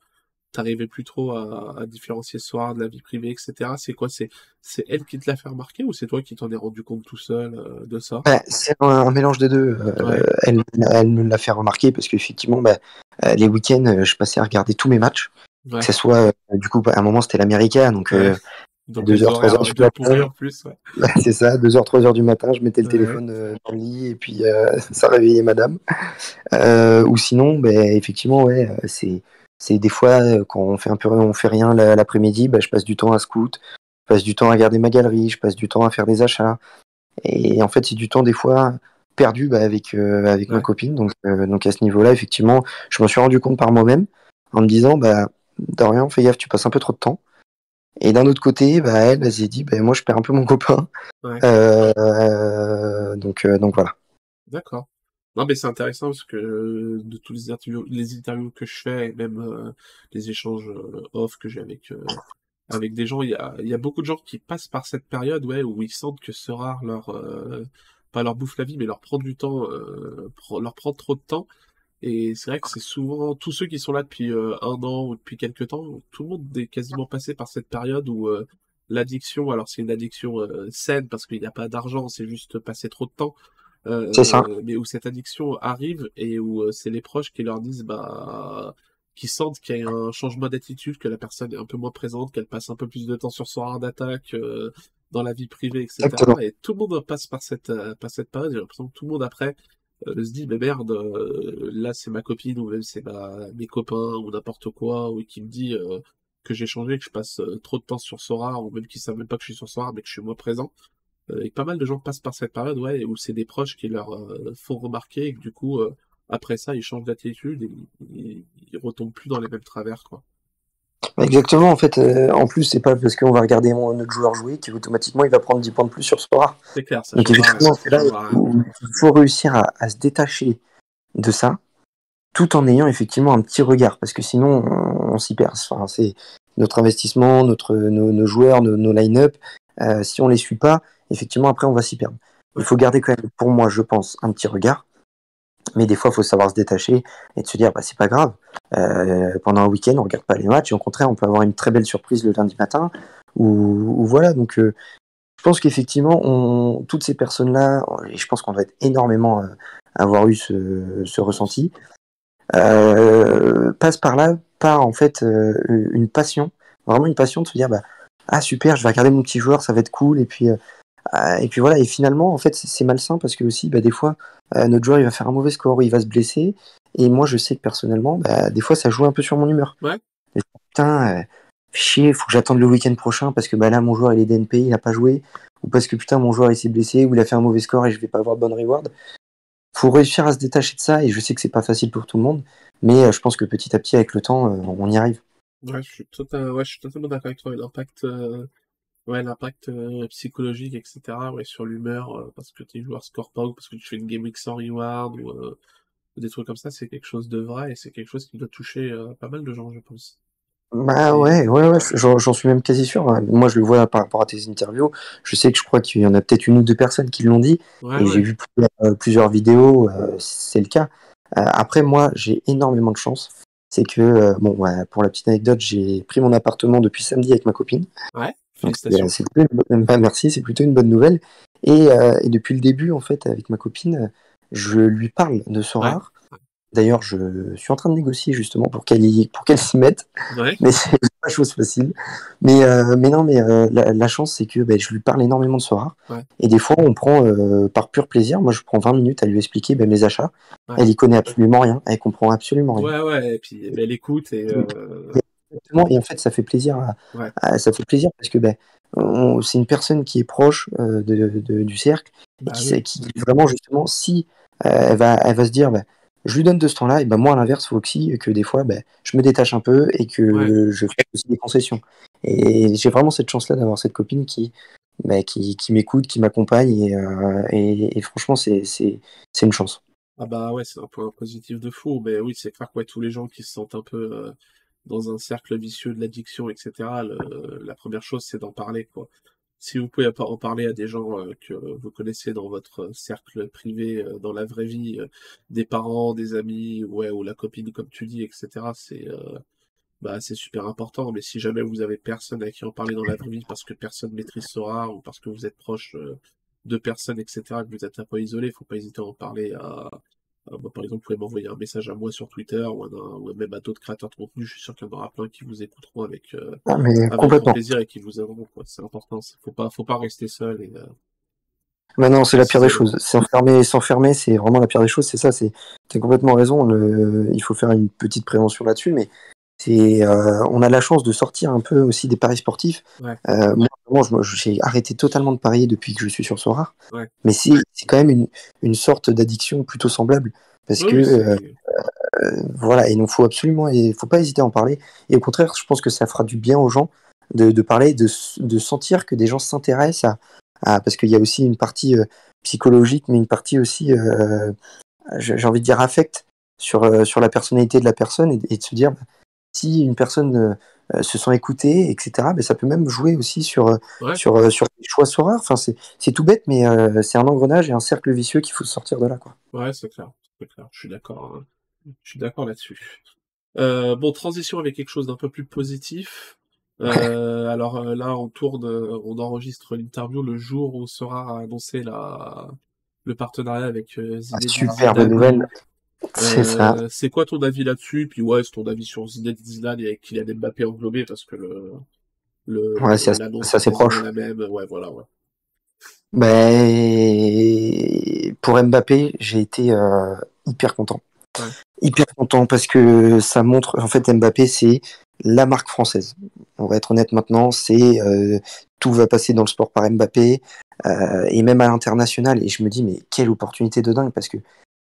t'arrivais plus trop à, à différencier ce soir de la vie privée, etc. C'est quoi? C'est c'est elle qui te l'a fait remarquer ou c'est toi qui t'en es rendu compte tout seul euh, de ça? Ouais, c'est un, un mélange des deux. Euh, Ouais. elle, elle me l'a fait remarquer parce qu'effectivement, bah, euh, les week-ends, je passais à regarder tous mes matchs. Ouais. Que ce soit, euh, du coup, à un moment, c'était l'Américain, donc euh, Donc deux les heures, trois horaires heures du matin. plus, <laughs> ouais. c'est ça, 2h, 3h du matin, je mettais le Ouais. téléphone euh, dans le lit et puis euh, <laughs> ça réveillait madame. Euh, ou sinon, ben, effectivement, ouais, c'est c'est des fois euh, quand on fait un peu on fait rien la- l'après-midi, ben, je passe du temps à scout, je passe du temps à regarder ma galerie, je passe du temps à faire des achats. Et en fait, c'est du temps des fois perdu bah, avec euh, avec ma copine. Donc euh, donc à ce niveau-là, effectivement, je me suis rendu compte par moi-même en me disant bah Dorian, fais gaffe, tu passes un peu trop de temps. Et d'un autre côté, bah elle, elle s'est dit bah moi je perds un peu mon copain. Ouais. Euh, donc euh, donc voilà. D'accord. Non, mais c'est intéressant parce que euh, de tous les interviews, les interviews que je fais et même euh, les échanges euh, off que j'ai avec euh, avec des gens, il y a, y a beaucoup de gens qui passent par cette période, ouais, où ils sentent que ce rare leur, pas leur bouffe la vie, mais leur prend du temps, leur prend trop de temps. Et c'est vrai que c'est souvent tous ceux qui sont là depuis un an ou depuis quelques temps, tout le monde est quasiment passé par cette période où l'addiction, alors c'est une addiction saine parce qu'il n'y a pas d'argent, c'est juste passer trop de temps. Ça. Mais où cette addiction arrive et où c'est les proches qui leur disent, bah, qui sentent qu'il y a un changement d'attitude, que la personne est un peu moins présente, qu'elle passe un peu plus de temps sur son hard d'attaque dans la vie privée, etc. Exactement. Et tout le monde passe par cette, par cette période. J'ai l'impression que tout le monde après euh, se dit mais merde euh, là c'est ma copine ou même c'est ma mes copains ou n'importe quoi ou qui me dit euh, que j'ai changé que je passe trop de temps sur Sora ou même qui savent même pas que je suis sur Sora mais que je suis moins présent et pas mal de gens passent par cette période ouais où c'est des proches qui leur font remarquer et que du coup après ça ils changent d'attitude et ils, ils retombent plus dans les mêmes travers quoi Exactement, en fait, euh, en plus, c'est pas parce qu'on va regarder mon, notre joueur jouer qu'automatiquement il va prendre 10 points de plus sur Sora. C'est clair, ça. Donc, effectivement, c'est là où il faut réussir à, à, se détacher de ça, tout en ayant effectivement un petit regard, parce que sinon on, on s'y perd. Enfin, c'est notre investissement, notre, nos, nos joueurs, nos, nos line-up. Euh, si on les suit pas, effectivement, après on va s'y perdre. Il faut garder quand même, pour moi, je pense, un petit regard. Mais des fois, il faut savoir se détacher et de se dire, bah, c'est pas grave. Euh, pendant un week-end, on regarde pas les matchs et au contraire, on peut avoir une très belle surprise le lundi matin. Ou, voilà. Donc, euh, je pense qu'effectivement, toutes ces personnes-là, et je pense qu'on doit être énormément euh, avoir eu ce, ressenti, euh, passent par là par en fait une passion, vraiment une passion de se dire, bah, ah super, je vais regarder mon petit joueur, ça va être cool. Et puis, et puis voilà. Et finalement, en fait, c'est malsain parce que aussi, bah, des fois, notre joueur il va faire un mauvais score, il va se blesser. Et moi, je sais que personnellement, bah, des fois, ça joue un peu sur mon humeur. Ouais. Et, putain, euh, chier, faut que j'attende le week-end prochain parce que bah, là, mon joueur, il est DNP, il n'a pas joué. Ou parce que putain, mon joueur, il s'est blessé, ou il a fait un mauvais score et je vais pas avoir de bonne reward. Faut réussir à se détacher de ça. Et je sais que c'est pas facile pour tout le monde. Mais euh, je pense que petit à petit, avec le temps, euh, on y arrive. Ouais, je suis, totalement, ouais, je suis totalement d'accord avec toi. L'impact, euh, ouais, l'impact euh, psychologique, etc. Ouais, sur l'humeur, parce que tes joueurs scorent pas ou parce que tu fais une game week sans reward ou des trucs comme ça, c'est quelque chose de vrai et c'est quelque chose qui doit toucher euh, pas mal de gens, je pense. Bah ouais, ouais, ouais, j'en suis même quasi sûr. Hein. Moi, je le vois par rapport à tes interviews. Je sais que je crois qu'il y en a peut-être une ou deux personnes qui l'ont dit. Ouais, et ouais. j'ai vu plusieurs, euh, plusieurs vidéos, euh, c'est le cas. Euh, après, moi, j'ai énormément de chance. C'est que, euh, bon, ouais, pour la petite anecdote, j'ai pris mon appartement depuis samedi avec ma copine. Ouais, Donc, c'est félicitations. c'est plutôt une bonne- bah, merci, c'est plutôt une bonne nouvelle. Et, euh, et depuis le début, en fait, avec ma copine, je lui parle de ce Ouais. rare. D'ailleurs, je suis en train de négocier justement pour qu'elle y- pour qu'elle s'y mette, Ouais, mais c'est <laughs> pas chose facile. Mais, euh, mais non, mais euh, la, la chance, c'est que ben, je lui parle énormément de. Ouais. Et des fois, on prend euh, par pur plaisir. Moi, je prends 20 minutes à lui expliquer ben, mes achats. Ouais. Elle y connaît absolument rien. Elle comprend absolument rien. ouais, ouais, et puis mais elle écoute et Exactement. Et en fait, ça fait plaisir. À, Ouais. à- ça fait plaisir parce que ben, c'est une personne qui est proche euh, de, de- du cercle et bah qui, oui. sait- qui vraiment justement, si euh, elle va, elle va se dire, ben, je lui donne de ce temps-là, et ben moi à l'inverse, faut aussi que des fois, ben, je me détache un peu et que Ouais. je fais aussi des concessions. Et j'ai vraiment cette chance-là d'avoir cette copine qui, ben, qui, qui m'écoute, qui m'accompagne et, euh, et, et franchement, c'est c'est c'est une chance. Ah bah ouais, c'est un point positif de fou, mais oui, c'est clair que ouais, tous les gens qui se sentent un peu euh, dans un cercle vicieux de l'addiction, etc., le- la première chose, c'est d'en parler, quoi. Si vous pouvez en parler à des gens euh, que vous connaissez dans votre cercle privé, euh, dans la vraie vie, euh, des parents, des amis, ouais, ou la copine, comme tu dis, etc., c'est euh, bah c'est super important. Mais si jamais vous avez personne à qui en parler dans la vraie vie parce que personne maîtrise Sora ou parce que vous êtes proche euh, de personnes, etc., que vous êtes un peu isolé, faut pas hésiter à en parler à euh, moi, par exemple, vous pouvez m'envoyer un message à moi sur Twitter ou, à un- ou même à d'autres créateurs de contenu. Je suis sûr qu'il y en aura plein qui vous écouteront avec, euh, Ah, mais avec plaisir et qui vous aideront. quoi. C'est important. Faut pas, faut pas rester seul. Et, euh, Maintenant, c'est la pire des choses. S'enfermer, s'enfermer, c'est vraiment la pire des choses. C'est ça. C'est, t'as complètement raison. Le- il faut faire une petite prévention là-dessus, mais c'est, euh, on a la chance de sortir un peu aussi des paris sportifs. Ouais. Euh, moi, j'ai arrêté totalement de parier depuis que je suis sur Sora. Ouais. Mais c'est, c'est quand même une, une sorte d'addiction plutôt semblable, parce oui, que euh, euh, voilà, et donc faut absolument, faut pas hésiter à en parler. Et au contraire, je pense que ça fera du bien aux gens de, de parler, de, de sentir que des gens s'intéressent à, à- parce qu'il y a aussi une partie euh, psychologique, mais une partie aussi, j'ai envie de dire affect sur sur la personnalité de la personne et, et de se dire bah, si une personne se sent écouté, etc. Mais ça peut même jouer aussi sur, Ouais. sur, sur les choix. Enfin, c'est tout bête, mais c'est un engrenage et un cercle vicieux qu'il faut sortir de là. Quoi. Ouais, c'est clair. Je suis d'accord. hein. Je suis d'accord là-dessus. Euh, bon, transition avec quelque chose d'un peu plus positif. Euh, alors euh, là, on tourne, euh, on enregistre l'interview le jour où sera annoncé la le partenariat avec euh, Ah, Zinedine superbe Zidane. nouvelle. C'est ça. C'est quoi ton avis là-dessus? Puis ouais, c'est ton avis sur Zinedine Zidane et avec Kylian Mbappé englobé parce que le le Ouais, c'est assez- l'annonce c'est proche. la même. Ouais, voilà, ouais. Ben, pour Mbappé, j'ai été euh, hyper content. Ouais. Hyper content parce que ça montre, en fait, Mbappé, c'est la marque française. On va être honnête maintenant, c'est euh, tout va passer dans le sport par Mbappé euh, et même à l'international. Et je me dis, mais quelle opportunité de dingue parce que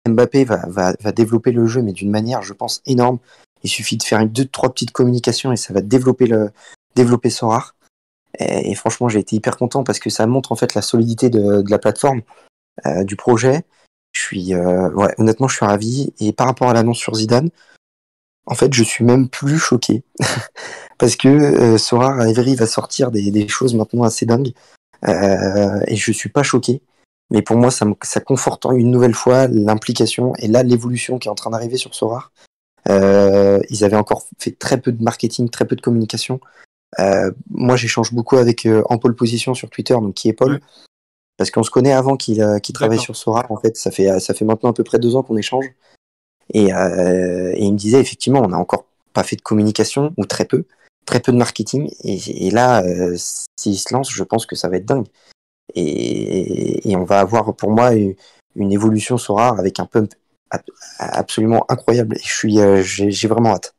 Mbappé va, va, va développer le jeu, mais d'une manière, je pense, énorme. Il suffit de faire une, deux, trois petites communications et ça va développer le développer Sorar. Et, franchement, j'ai été hyper content parce que ça montre en fait la solidité de, la plateforme, euh, du projet. Je suis, euh, ouais, honnêtement, je suis ravi. Et par rapport à l'annonce sur Zidane, en fait, je suis même plus choqué <laughs> parce que euh, Sorar à Evry va sortir des, choses maintenant assez dingues. Euh, et je suis pas choqué. Mais pour moi, ça, me- conforte une nouvelle fois l'implication et là l'évolution qui est en train d'arriver sur Sorar. Euh, ils avaient encore fait très peu de marketing, très peu de communication. Euh, moi, j'échange beaucoup avec euh, en pole position sur Twitter, donc qui est Paul, Ouais. parce qu'on se connaît avant qu'il euh, travaille sur Sora. En fait, ça fait ça fait maintenant à peu près deux ans qu'on échange. Et, euh, et il me disait effectivement, on n'a encore pas fait de communication ou très peu, très peu de marketing. Et, et là, euh, s'il se lance, je pense que ça va être dingue. Et, et on va avoir pour moi une, une évolution Sora avec un pump ab- absolument incroyable. Et je suis, euh, j'ai vraiment hâte.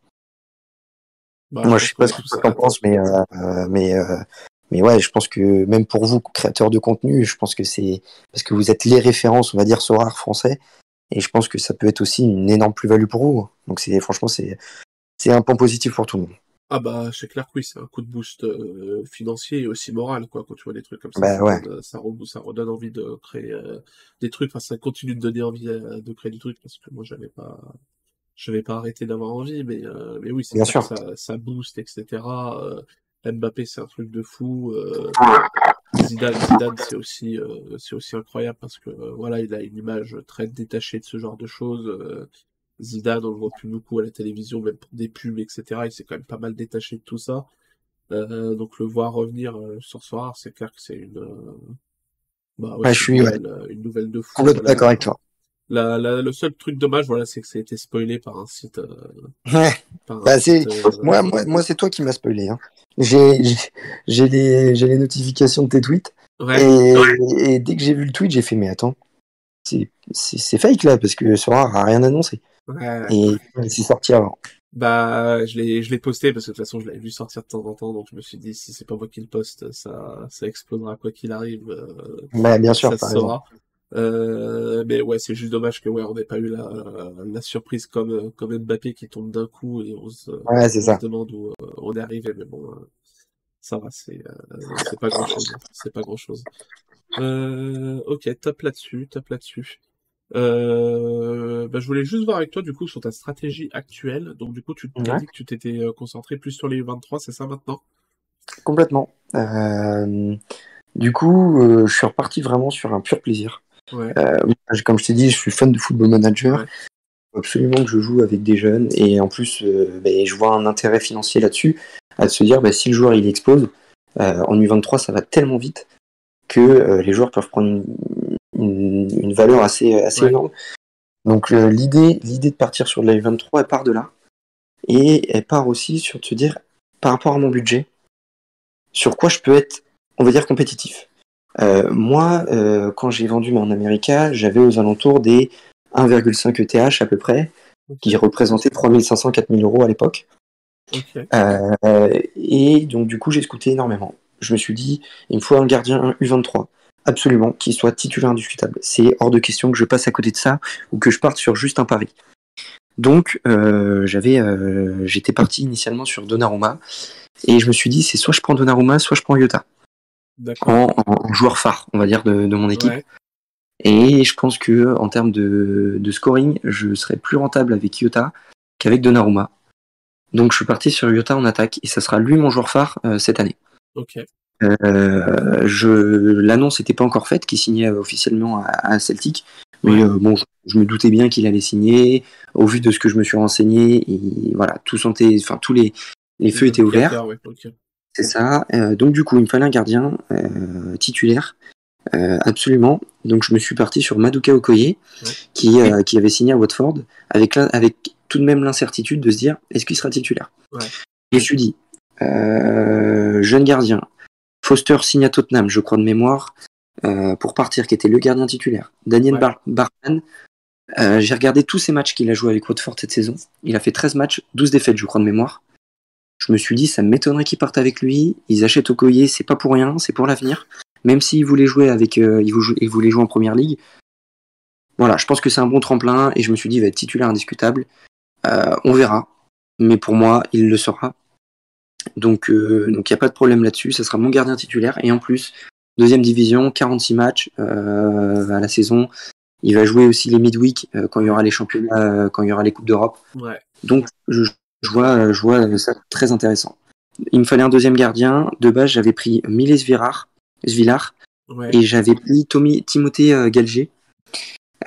Bah, Moi, je sais pas ce que tous en penses, mais, euh, mais, euh, mais ouais, je pense que même pour vous, créateurs de contenu, je pense que c'est parce que vous êtes les références, on va dire, sur art français, et je pense que ça peut être aussi une énorme plus-value pour vous. Donc, c'est franchement, c'est c'est un point positif pour tout le monde. Ah bah c'est clair que oui, c'est un coup de boost euh, financier et aussi moral quoi quand tu vois des trucs comme ça, Bah ça, ouais. donne- ça, re- ça redonne envie de créer euh, des trucs, enfin ça continue de donner envie euh, de créer du truc parce que moi j'avais pas j'avais pas arrêté d'avoir envie mais euh, mais oui c'est sûr. ça, ça booste etc. Euh, Mbappé c'est un truc de fou. euh, Zidane, Zidane c'est aussi euh, c'est aussi incroyable parce que euh, voilà il a une image très détachée de ce genre de choses. euh, Zidane, on le voit plus beaucoup à la télévision, même pour des pubs, etc. Il s'est quand même pas mal détaché de tout ça. Euh, donc le voir revenir euh, sur Soir, c'est clair que c'est une, euh, bah, ouais, Ouais, c'est je une nouvelle, une nouvelle de fou. Voilà. d'accord avec toi. La, la- le seul truc dommage, voilà, c'est que ça a été spoilé par un site. euh, <laughs> Ouais. par un Bah, site, euh, moi, moi, moi, c'est toi qui m'as spoilé. Hein. J'ai les notifications de tes tweets Ouais, et, et dès que j'ai vu le tweet, j'ai fait mais attends, c'est fake là parce que Sora a rien annoncé ouais. et c'est sorti avant. Bah, je l'ai, posté parce que de toute façon, je l'avais vu sortir de temps en temps, donc je me suis dit, si c'est pas moi qui le poste, ça, ça explosera quoi qu'il arrive. euh, Bah, bien sûr, ça se raison. Euh, mais ouais, c'est juste dommage que ouais, on n'ait pas eu la, la surprise comme, comme Mbappé qui tombe d'un coup et on se, Ouais, on se demande où euh, on est arrivé. Mais bon, euh, ça va, c'est euh, c'est pas grand chose. C'est pas grand chose. Euh, ok, top là-dessus, top là-dessus. Euh, bah, je voulais juste voir avec toi du coup sur ta stratégie actuelle. Donc du coup, tu t'as Ouais. dit que tu t'étais concentré plus sur les 23, c'est ça maintenant? Complètement. Euh, du coup, je suis reparti vraiment sur un pur plaisir. Ouais, Euh, comme je t'ai dit, je suis fan de Football Manager. Ouais. Faut absolument que je joue avec des jeunes et en plus, euh, ben, je vois un intérêt financier là-dessus, à se dire ben, si le joueur il explose euh, en U23, ça va tellement vite que les joueurs peuvent prendre une, une, une valeur assez, assez Ouais. énorme. Donc euh, l'idée, l'idée de partir sur de la U23, elle part de là et elle part aussi sur de se dire par rapport à mon budget, sur quoi je peux être, on va dire, compétitif. Euh, moi, euh, quand j'ai vendu mon America, j'avais aux alentours des 1,5 ETH à peu près, qui représentait 3500-4000 euros à l'époque. Euh, et donc, du coup, j'ai scouté énormément. Je me suis dit, il me faut un gardien U23, absolument, qui soit titulaire indiscutable. C'est hors de question que je passe à côté de ça ou que je parte sur juste un pari. Donc, euh, j'avais, euh, j'étais parti initialement sur Donnarumma et je me suis dit, c'est soit je prends Donnarumma, soit je prends Yota d'accord. En, joueur phare, on va dire, de, de mon équipe. Ouais, Et je pense que en termes de, de scoring, je serais plus rentable avec Iota qu'avec Donnarumma. Donc je suis parti sur Yota en attaque et ça sera lui mon joueur phare euh, cette année. Ok. Euh, je l'annonce n'était pas encore faite, qu'il signait officiellement à, à Celtic, mais Ouais. euh, bon, je, je me doutais bien qu'il allait signer. Au vu de ce que je me suis renseigné, et voilà, tout sentait, enfin tous les les feux étaient ouverts. Ouais. C'est ça. Euh, donc du coup, il me fallait un gardien euh, titulaire, euh, absolument. Donc je me suis parti sur Maduka Okoye, Ouais. qui, qui avait signé à Watford, avec, tout de même l'incertitude de se dire est-ce qu'il sera titulaire? Ouais. Je me suis dit, jeune gardien, Foster signe à Tottenham, je crois de mémoire, pour partir, qui était le gardien titulaire. Daniel Ouais. Bar- Barman, j'ai regardé tous ses matchs qu'il a joué avec Watford cette saison. Il a fait 13 matchs, 12 défaites, je crois de mémoire. Je me suis dit, ça m'étonnerait qu'ils partent avec lui. Ils achètent Okoye, c'est pas pour rien, c'est pour l'avenir. Même s'il voulait jouer avec, euh, il, vou- il voulait jouer en première ligue. Voilà, je pense que c'est un bon tremplin et je me suis dit, il va être titulaire indiscutable. Euh, on verra, mais pour moi, il le sera. Donc, euh, donc il n'y a pas de problème là-dessus. Ça sera mon gardien titulaire et en plus, deuxième division, 46 matchs euh, à la saison. Il va jouer aussi les midweek euh, quand il y aura les championnats, euh, quand il y aura les coupes d'Europe. Ouais. Donc je, je vois, je vois ça très intéressant. Il me fallait un deuxième gardien. De base, j'avais pris Miles Svilar Ouais. et j'avais pris Tommy, Timothée euh, Galger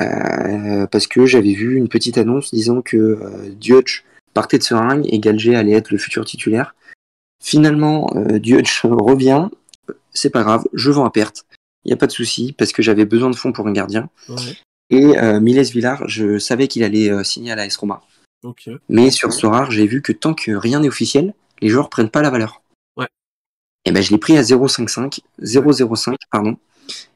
euh, parce que j'avais vu une petite annonce disant que euh, Diotch partait de Seringue et Galger allait être le futur titulaire. Finalement, euh, Diotch <laughs> revient. C'est pas grave, je vends à perte. Il n'y a pas de souci parce que j'avais besoin de fonds pour un gardien. Ouais. Et euh, Miles Villar, je savais qu'il allait euh, signer à la S Roma. Mais sur Sorar, j'ai vu que tant que rien n'est officiel, les joueurs prennent pas la valeur. Ouais. Et ben je l'ai pris à 0,55, 0,05 pardon.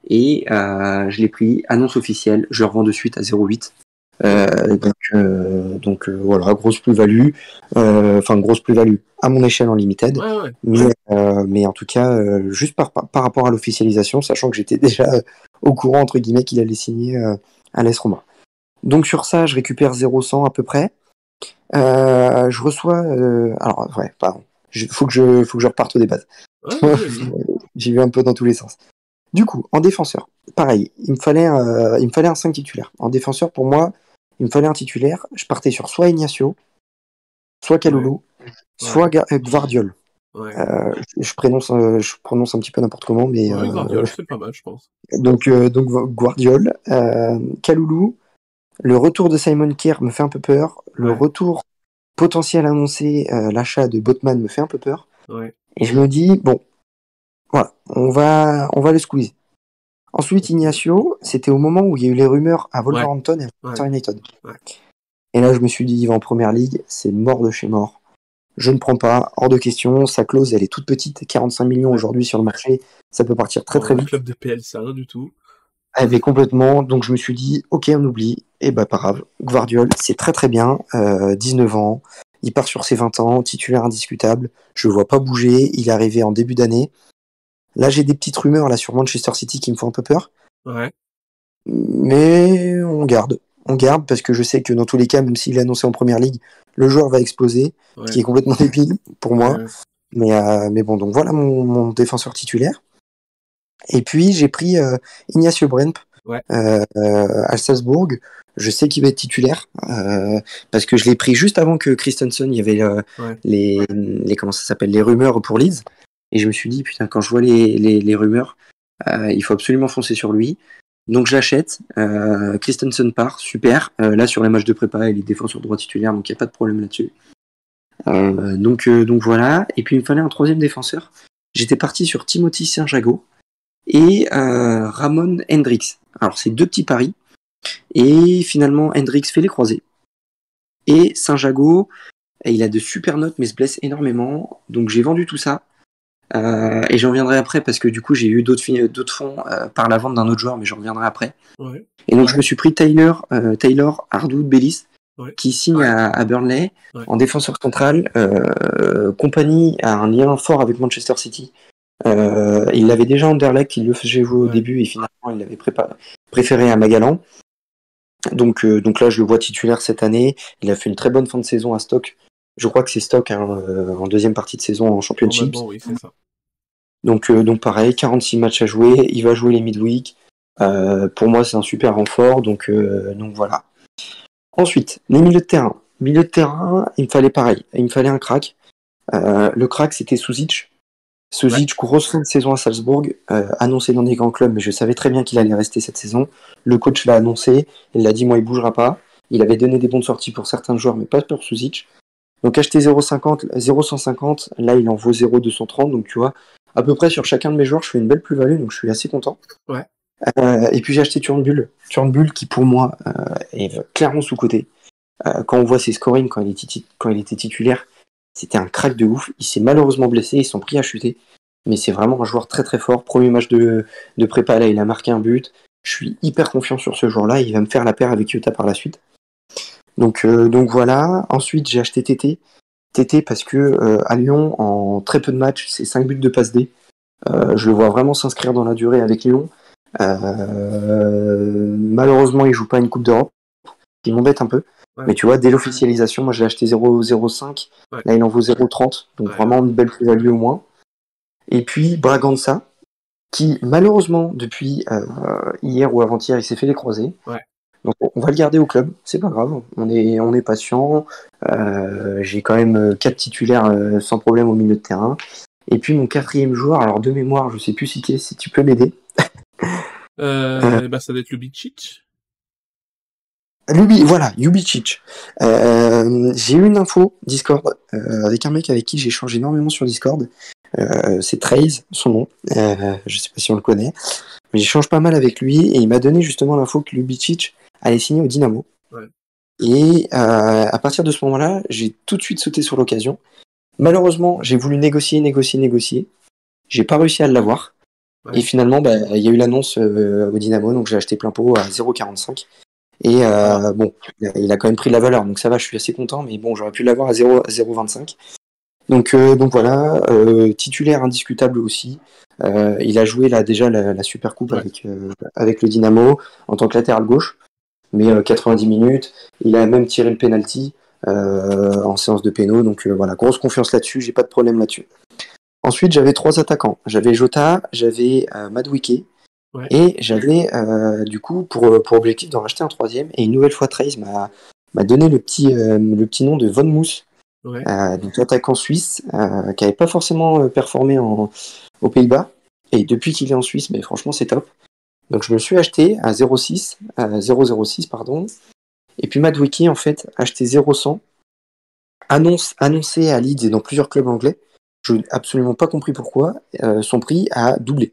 Et euh, je l'ai pris annonce officielle, je le revends de suite à 0,8. Euh, donc euh, donc voilà, grosse plus-value, enfin grosse plus-value à mon échelle en limited, Ouais, ouais. mais, mais en tout cas juste par, par, rapport à l'officialisation, sachant que j'étais <laughs> déjà au courant entre guillemets qu'il allait signer à l'AS Roma. Donc sur ça, je récupère 0,100 à peu près. Euh, je reçois. euh, alors, ouais, pardon. Il faut, que je- faut que je reparte des bases. Ouais. <laughs> J'ai vu un peu dans tous les sens. Du coup, en défenseur, pareil, il me fallait, euh, il me fallait un 5 titulaire. En défenseur, pour moi, il me fallait un titulaire. Je partais sur soit Ignacio, soit Kalulu, soit Ga- euh. Ouais. Euh, je, prononce, euh, je prononce un petit peu n'importe comment, mais. Ouais, euh, Guardiola, c'est pas mal, je pense. donc, donc Guardiol, Kalulu, le retour de Simon Kerr me fait un peu peur. Le Ouais. retour potentiel annoncé, euh, l'achat de Botman me fait un peu peur. Ouais. Et je me dis, bon, voilà, on va, on va le squeeze. Ensuite, Ignacio, c'était au moment où il y a eu les rumeurs à Wolverhampton et à Manchester United. Et là, je me suis dit, il va en première ligue, c'est mort de chez mort. Je ne prends pas, hors de question. Sa clause, elle est toute petite, 45 millions aujourd'hui sur le marché. Ça peut partir très très vite. club de PL, c'est rien du tout. Avait complètement. Donc je me suis dit, ok, on oublie. Et bah pas grave. Guardiol, c'est très très bien. Euh, 19 ans. Il part sur ses 20 ans, titulaire indiscutable. Je le vois pas bouger. Il est arrivé en début d'année. Là, j'ai des petites rumeurs là sur Manchester City qui me font un peu peur. Ouais. Mais on garde. On garde parce que je sais que dans tous les cas, même s'il est annoncé en première ligue, le joueur va exploser, Ouais. qui est complètement débile pour moi. Ouais. Mais, euh, mais bon, donc voilà mon, mon défenseur titulaire. Et puis j'ai pris euh, Ignacio Bremp Ouais. euh, euh, à Salzbourg. Je sais qu'il va être titulaire parce que je l'ai pris juste avant que Christensen, il y avait Ouais. les, les comment ça s'appelle les rumeurs pour Leeds. Et je me suis dit putain quand je vois les, les, les rumeurs, il faut absolument foncer sur lui. Donc je l'achète. Euh, Christensen part, super. Euh, là sur les matchs de prépa, il est défenseur droit titulaire, donc il n'y a pas de problème là-dessus. Euh, donc, donc voilà. Et puis il me fallait un troisième défenseur. J'étais parti sur Timothy Saint-Jago et euh, Ramon Hendrix. Alors c'est deux petits paris. Et finalement Hendrix fait les croisés. Et Saint-Jago, il a de super notes mais se blesse énormément. Donc j'ai vendu tout ça. Euh, et j'en reviendrai après parce que du coup j'ai eu d'autres fonds euh, par la vente d'un autre joueur, mais j'en reviendrai après. Ouais. Et donc je me suis pris Taylor, euh, Taylor Hardwood Bellis, Ouais. qui signe à, à Burnley en défenseur central. Compagnie a un lien fort avec Manchester City. Euh, il l'avait déjà en Anderlecht, il le faisait jouer au début et finalement il l'avait préféré à Magalan. Donc, euh, donc là je le vois titulaire cette année. Il a fait une très bonne fin de saison à Stock. Je crois que c'est Stock hein, euh, en deuxième partie de saison en Championship. Oui, ça. Donc, donc pareil, 46 matchs à jouer, il va jouer les midweek. Euh, pour moi, c'est un super renfort, donc, euh, donc voilà. Ensuite, les milieux de terrain. Milieu de terrain, il me fallait pareil. Il me fallait un crack. Euh, le crack, c'était Suzic. Suzic, grosse fin de saison à Salzbourg, euh, annoncé dans des grands clubs, mais je savais très bien qu'il allait rester cette saison. Le coach l'a annoncé, il l'a dit, moi, il bougera pas. Il avait donné des bons de sortie pour certains joueurs, mais pas pour Suzic. Donc acheter 0,50, 0,150, là, il en vaut 0,230. Donc tu vois, à peu près sur chacun de mes joueurs, je fais une belle plus-value, donc je suis assez content. Ouais. Euh, et puis j'ai acheté Turnbull. Turnbull qui, pour moi, euh, est clairement sous-côté. Quand on voit ses scoring quand il, était quand il était titulaire, c'était un crack de ouf. Il s'est malheureusement blessé, ils sont pris à chuter. Mais c'est vraiment un joueur très très fort. Premier match de, de prépa, là, il a marqué un but. Je suis hyper confiant sur ce joueur-là. Il va me faire la paire avec Utah par la suite. Donc, euh, donc voilà. Ensuite, j'ai acheté TT. TT parce que euh, à Lyon, en très peu de matchs, c'est 5 buts de passe D. Euh, je le vois vraiment s'inscrire dans la durée avec Lyon. malheureusement, il joue pas une Coupe d'Europe, qui m'embête un peu. Mais tu vois, dès l'officialisation, moi je l'ai acheté 0,05. Là, il en vaut 0,30. Donc vraiment une belle plus-value au moins. Et puis Braganza, qui malheureusement, depuis hier ou avant-hier, il s'est fait les croisés. Donc on va le garder au club, c'est pas grave, on est, on est patient. Euh, j'ai quand même quatre titulaires euh, sans problème au milieu de terrain. Et puis mon quatrième joueur, alors de mémoire, je sais plus si, si tu peux m'aider. euh, bah ça doit être Lubicic. Lubi, voilà, Lubicic. Euh, j'ai eu une info Discord avec un mec avec qui j'ai changé énormément sur Discord. c'est Trace, son nom. je sais pas si on le connaît. Mais j'échange pas mal avec lui et il m'a donné justement l'info que Lubicic aller signer au Dynamo. Et euh, à partir de ce moment-là, j'ai tout de suite sauté sur l'occasion. Malheureusement, j'ai voulu négocier, négocier, négocier. J'ai pas réussi à l'avoir. Et finalement, bah, il y a eu l'annonce euh, au Dynamo, donc j'ai acheté plein pot à 0,45. Et euh, bon, il a quand même pris de la valeur, donc ça va, je suis assez content, mais bon, j'aurais pu l'avoir à 0,25. Donc, donc voilà, titulaire indiscutable aussi. il a joué là déjà la, la Super Coupe avec, avec le Dynamo en tant que latéral gauche mais 90 euh, minutes. Il a même tiré le penalty euh, en séance de péno, donc euh, voilà, grosse confiance là-dessus, j'ai pas de problème là-dessus. Ensuite, j'avais trois attaquants. J'avais Jota, j'avais Madwike, et j'avais du coup pour, pour objectif d'en racheter un troisième. Et une nouvelle fois, Trace m'a, donné le petit, le petit nom de Von Mousse, donc attaquant suisse, qui n'avait pas forcément performé en, aux Pays-Bas. Et depuis qu'il est en Suisse, mais franchement, c'est top. Donc je me suis acheté à 0,6, à 0,06 pardon. Et puis Madwiki en fait acheté 0,100, annonce, annoncé à Leeds et dans plusieurs clubs anglais. Je n'ai absolument pas compris pourquoi. Euh, son prix a doublé.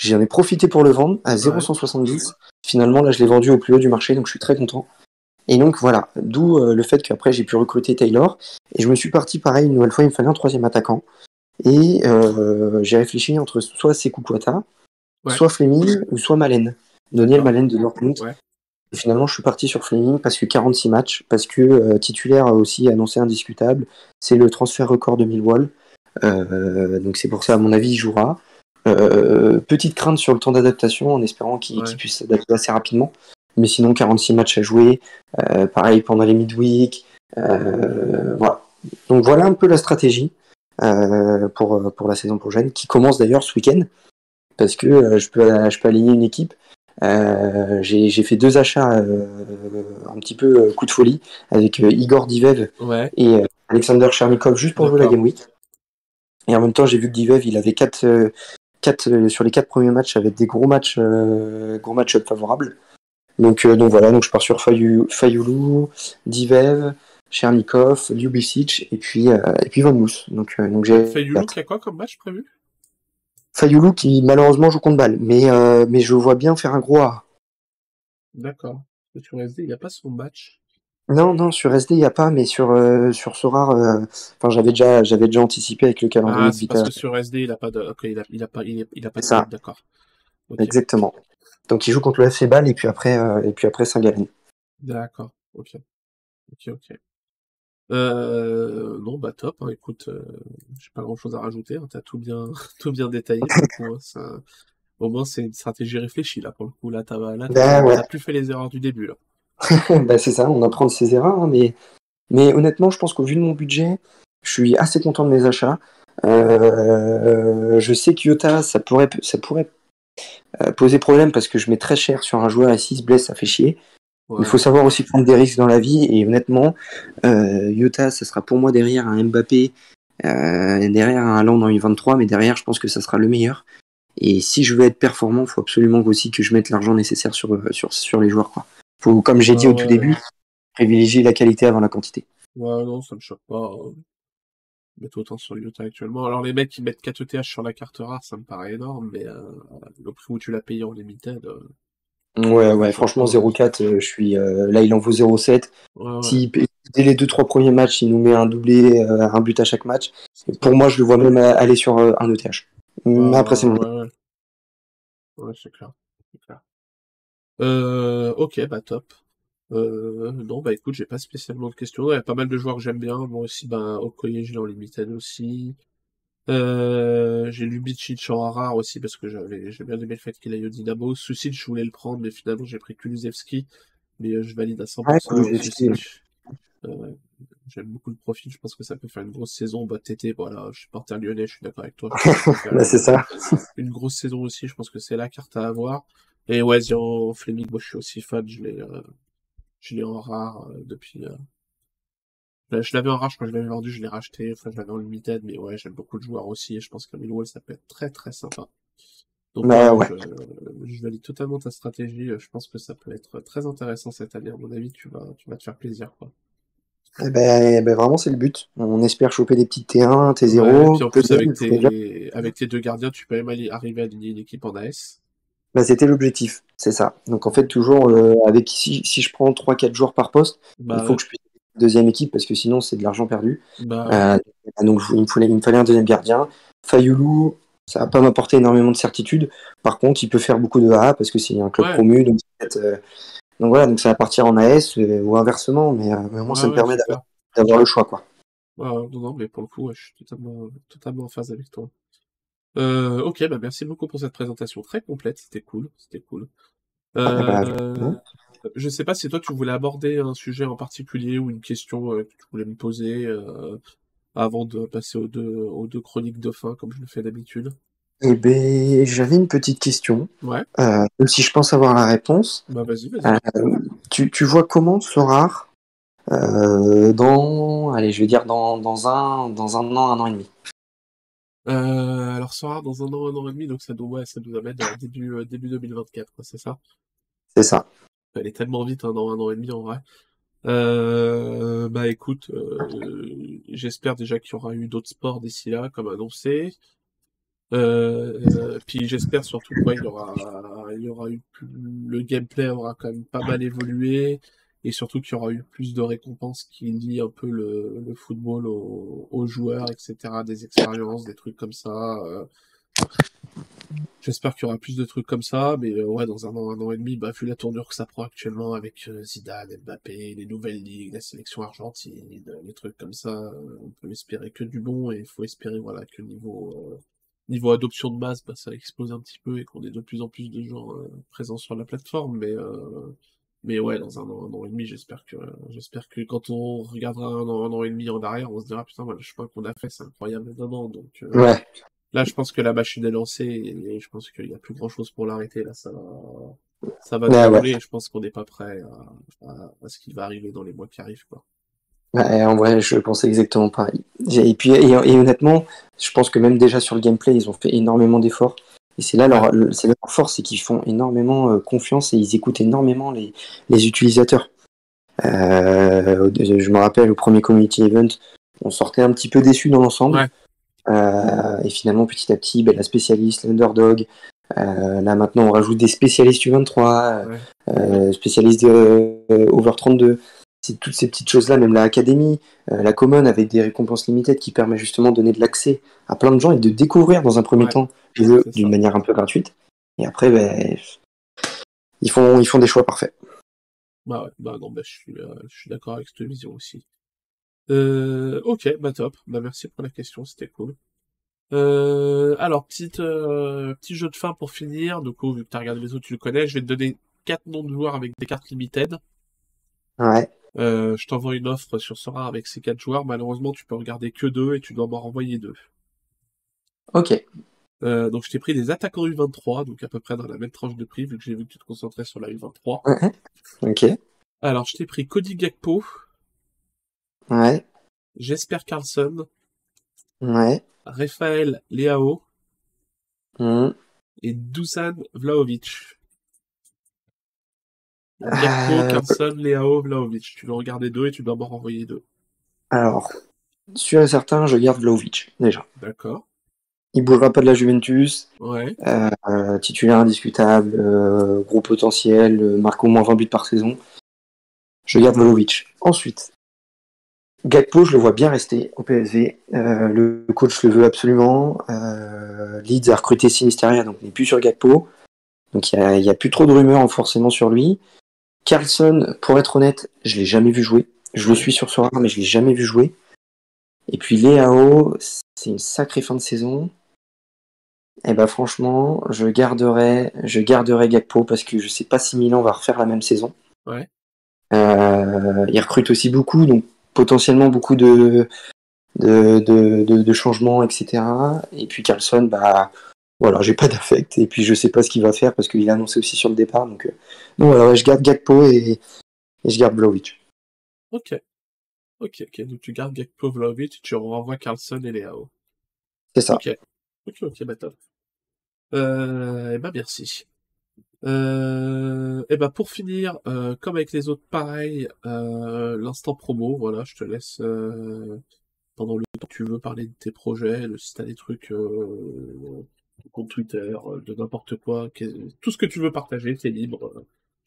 J'en ai profité pour le vendre à 0,170. Finalement là je l'ai vendu au plus haut du marché donc je suis très content. Et donc voilà, d'où euh, le fait qu'après j'ai pu recruter Taylor. Et je me suis parti pareil une nouvelle fois, il me fallait un troisième attaquant. Et euh, j'ai réfléchi entre soit Sekou Kouata, soit Fleming ou soit Malen. Daniel Malen de Dortmund. Et finalement, je suis parti sur Fleming parce que 46 matchs, parce que euh, titulaire a aussi annoncé indiscutable. C'est le transfert record de Millwall. Euh, donc c'est pour ça, à mon avis, il jouera. Euh, petite crainte sur le temps d'adaptation, en espérant qu'il puisse s'adapter assez rapidement. Mais sinon, 46 matchs à jouer. pareil pendant les midweek. voilà. Donc voilà un peu la stratégie pour, pour la saison prochaine, qui commence d'ailleurs ce week-end parce que euh, je, peux, je peux aligner une équipe. Euh, j'ai fait deux achats euh, un petit peu coup de folie avec Igor Divev et Alexander Chernikov juste pour jouer la Game Week. Et en même temps, j'ai vu que Divev, il avait 4, 4 sur les quatre premiers matchs avec des gros matchs, gros match favorables. Donc, donc voilà, donc je pars sur Fayoulou, Divev, Chernikov, Ljubicic et puis, et puis Van Mousse. Donc, donc j'ai. Fayoulou, qui a quoi comme match prévu? Fayoulou qui malheureusement joue contre balle, mais, euh, mais je vois bien faire un gros A. D'accord. Sur SD, il n'y a pas son match. Non, non, sur SD, il n'y a pas, mais sur, euh, sur Sorar, euh, enfin, j'avais déjà, j'avais déjà anticipé avec le calendrier ah, c'est parce que sur SD, il n'a pas de, ok, il a, il a pas, il a, pas de ça. d'accord. Exactement. Donc, il joue contre le FC Ball et puis après, et puis après Saint-Gallen. D'accord. Ok. Ok, ok. Euh, non, bah top. Hein, écoute, euh, j'ai pas grand chose à rajouter. Hein, T'as tout bien, <laughs> tout bien détaillé. Coup, hein, Au moins, c'est une stratégie réfléchie là pour le coup. Là, t'as là, bah, plus fait les erreurs du début là. <laughs> bah, c'est ça. On apprend de ses erreurs, hein, mais mais honnêtement, je pense qu'au vu de mon budget, je suis assez content de mes achats. Euh, je sais que Yota, ça pourrait, ça pourrait euh, poser problème parce que je mets très cher sur un joueur et s'il se blesse, ça fait chier. Il faut savoir aussi prendre des risques dans la vie. Et honnêtement, euh, Utah, ça sera pour moi derrière un Mbappé, euh, derrière un Land en U23, mais derrière, je pense que ça sera le meilleur. Et si je veux être performant, il faut absolument aussi que je mette l'argent nécessaire sur, sur, sur les joueurs. Quoi. Faut, comme j'ai dit au tout début, privilégier la qualité avant la quantité. Ouais, non, ça me choque pas. Hein. Mettre autant sur Utah actuellement. Alors, les mecs qui mettent 4 ETH sur la carte rare, ça me paraît énorme, mais euh, le prix où tu l'as payé en limited. Euh, ouais, ouais, franchement, 0,4, je suis. là, il en vaut 0,7. Si dès les 2-3 premiers matchs, il nous met un doublé, un but à chaque match, pour moi, je le vois même aller sur un ETH. Mais après, c'est ouais, ouais. c'est clair. clair. Euh, ok, bah top. Euh, non, bah écoute, j'ai pas spécialement de questions. Il y a pas mal de joueurs que j'aime bien. Moi aussi, bah, Okoye, je l'ai en limited aussi. Euh, j'ai lu en rare aussi parce que j'avais, j'ai bien aimé le fait qu'il aille au Dynamo. Suicide, je voulais le prendre, mais finalement, j'ai pris Kulusevski. Mais euh, je valide à 100%. Ouais, J'aime beaucoup le profil, je pense que ça peut faire une grosse saison. Bah, TT, voilà, je suis porteur lyonnais, je suis d'accord avec toi. <laughs> bah, c'est ça. Une grosse saison aussi, je pense que c'est la carte à avoir. Et ouais, Zion Fleming, moi je suis aussi fan, je l'ai, euh, je l'ai en rare euh, depuis. Euh... Je l'avais en rare, je crois que je l'avais vendu, je l'ai racheté, enfin je l'avais en limited, mais ouais, j'aime beaucoup de joueurs aussi, et je pense qu'un Millwall ça peut être très très sympa. Donc bah, ouais. je, je, valide totalement ta stratégie, je pense que ça peut être très intéressant cette année, à mon avis, tu vas, tu vas te faire plaisir, quoi. Eh ben, eh ben, vraiment, c'est le but. On espère choper des petites T1, T0. puis en plus, avec tes... avec tes deux gardiens, tu peux même aller... arriver à aligner une équipe en AS. Bah, c'était l'objectif, c'est ça. Donc en fait, toujours, euh, avec si, si, je prends 3-4 joueurs par poste, bah, il faut que je puisse deuxième équipe parce que sinon, c'est de l'argent perdu. Bah, euh, donc il me, fallait, il me, fallait, un deuxième gardien. Fayoulou, ça va pas m'apporter énormément de certitude. Par contre, il peut faire beaucoup de A parce que c'est un club promu. Donc, euh, donc voilà, donc ça va partir en AS ou inversement, mais, mais au moins ça me permet d'avoir le choix, quoi. non, non, mais pour le coup, je suis totalement, totalement en phase avec toi. Euh, ok, bah merci beaucoup pour cette présentation très complète, c'était cool, c'était cool. Ah, bah, euh, je sais pas si toi tu voulais aborder un sujet en particulier ou une question que tu voulais me poser avant de passer aux deux, aux deux chroniques de fin comme je le fais d'habitude. Eh ben, j'avais une petite question. Ouais. Euh, même si je pense avoir la réponse. Bah vas-y, vas-y. Euh, tu, tu, vois comment Sorar euh, dans, allez, je vais dire dans, dans, un, dans un an, un an et demi. Euh, alors Sorar dans un an, un an et demi, donc ça doit, ouais, ça nous amène début, euh, début 2024, c'est ça? C'est ça. Elle est tellement vite, un an, un an et demi en vrai. Euh, bah écoute, euh, j'espère déjà qu'il y aura eu d'autres sports d'ici là, comme annoncé. Euh, puis j'espère surtout qu'il y aura, il y aura eu le gameplay aura quand même pas mal évolué et surtout qu'il y aura eu plus de récompenses qui lient un peu le, le football aux, joueurs, etc., des expériences, des trucs comme ça. Euh. J'espère qu'il y aura plus de trucs comme ça, mais euh, ouais, dans un an, un an et demi, bah, vu la tournure que ça prend actuellement avec euh, Zidane, Mbappé, les nouvelles ligues, la sélection argentine, les trucs comme ça, on peut espérer que du bon et il faut espérer voilà que niveau niveau adoption de masse, bah, ça explose un petit peu et qu'on ait de plus en plus de gens présents sur la plateforme. Mais, mais ouais, dans un an, un an et demi, j'espère que, j'espère que quand on regardera un an, un an et demi en arrière, on se dira putain, le chemin qu'on a fait, c'est incroyable d'un Donc, euh, ouais. là, je pense que la machine est lancée et, je pense qu'il n'y a plus grand chose pour l'arrêter. Là, ça va, ça va dérouler et je pense qu'on n'est pas prêt à, à, ce qui va arriver dans les mois qui arrivent, quoi. Ouais, en vrai, je pensais exactement pareil. Et puis, et, honnêtement, je pense que même déjà sur le gameplay, ils ont fait énormément d'efforts. Et c'est là leur, c'est leur force, c'est qu'ils font énormément euh, confiance et ils écoutent énormément les, les utilisateurs. Euh, je me rappelle au premier community event, on sortait un petit peu déçu dans l'ensemble. Euh, et finalement, petit à petit, ben, la spécialiste, l'underdog. Euh, là maintenant, on rajoute des spécialistes U23, euh, spécialistes de over 32 c'est toutes ces petites choses-là, même la académie, la common avec des récompenses limitées qui permet justement de donner de l'accès à plein de gens et de découvrir dans un premier temps d'une manière un peu gratuite. Et après, ben, ils, font, ils font des choix parfaits. Bah ouais, bah non, bah, je suis, euh, je suis d'accord avec cette vision aussi. Euh, ok, bah top, bah merci pour la question, c'était cool. Euh, alors, petite, petit jeu de fin pour finir. Du coup, vu que tu as regardé les autres, tu le connais. Je vais te donner quatre noms de joueurs avec des cartes limited. Ouais. Euh, je t'envoie une offre sur Sora avec ces quatre joueurs. Malheureusement, tu peux regarder que deux et tu dois m'en renvoyer deux. Ok. Euh, donc je t'ai pris des attaquants U23, donc à peu près dans la même tranche de prix, vu que j'ai vu que tu te concentrais sur la U23. Ok. Alors, je t'ai pris Cody Gakpo, Ouais, Jesper Carlson, ouais. Rafael Leao hum. et Dusan Vlahovic. Donc, Euh, Gakpo, Carlson, Leao, Vlahovic. Tu dois regarder deux et tu dois m'en renvoyer deux. Alors, sûr et certain, je garde Vlaovic, déjà. D'accord. Il bougera pas de la Juventus, Ouais. euh, titulaire indiscutable, euh, gros potentiel, euh, marque au moins 20 buts par saison. Je garde Vlaovic. Ensuite, Gakpo, je le vois bien rester au PSV. Le coach le veut absolument. Leeds a recruté Sinisteria, donc il n'est plus sur Gakpo. Donc il n'y a, plus trop de rumeurs forcément sur lui. Carlson, pour être honnête, je l'ai jamais vu jouer. Je le suis sur Sora, mais je l'ai jamais vu jouer. Et puis Léao, c'est une sacrée fin de saison. Et ben franchement, je garderai, je garderai Gakpo parce que je sais pas si Milan va refaire la même saison. Ouais. Euh, il recrute aussi beaucoup, donc potentiellement beaucoup de de, de, de, de changements, etc. Et puis Carlson, bah voilà, j'ai pas d'affect. Et puis je sais pas ce qu'il va faire parce qu'il a annoncé aussi sur le départ. Donc, euh, donc ouais, je garde Gakpo et, et je garde Vlaovic. Ok. Ok, ok. Donc tu gardes Gakpo, Vlahovic, tu renvoies Carlson et Leao. C'est ça. Ok. Ok, ok, bah top. Euh, eh ben merci. Euh, et ben pour finir, euh, comme avec les autres, pareil, euh, l'instant promo, voilà, je te laisse euh, pendant le temps que tu veux parler de tes projets, de, si t'as des trucs euh, compte Twitter, de n'importe quoi, tout ce que tu veux partager, t'es libre,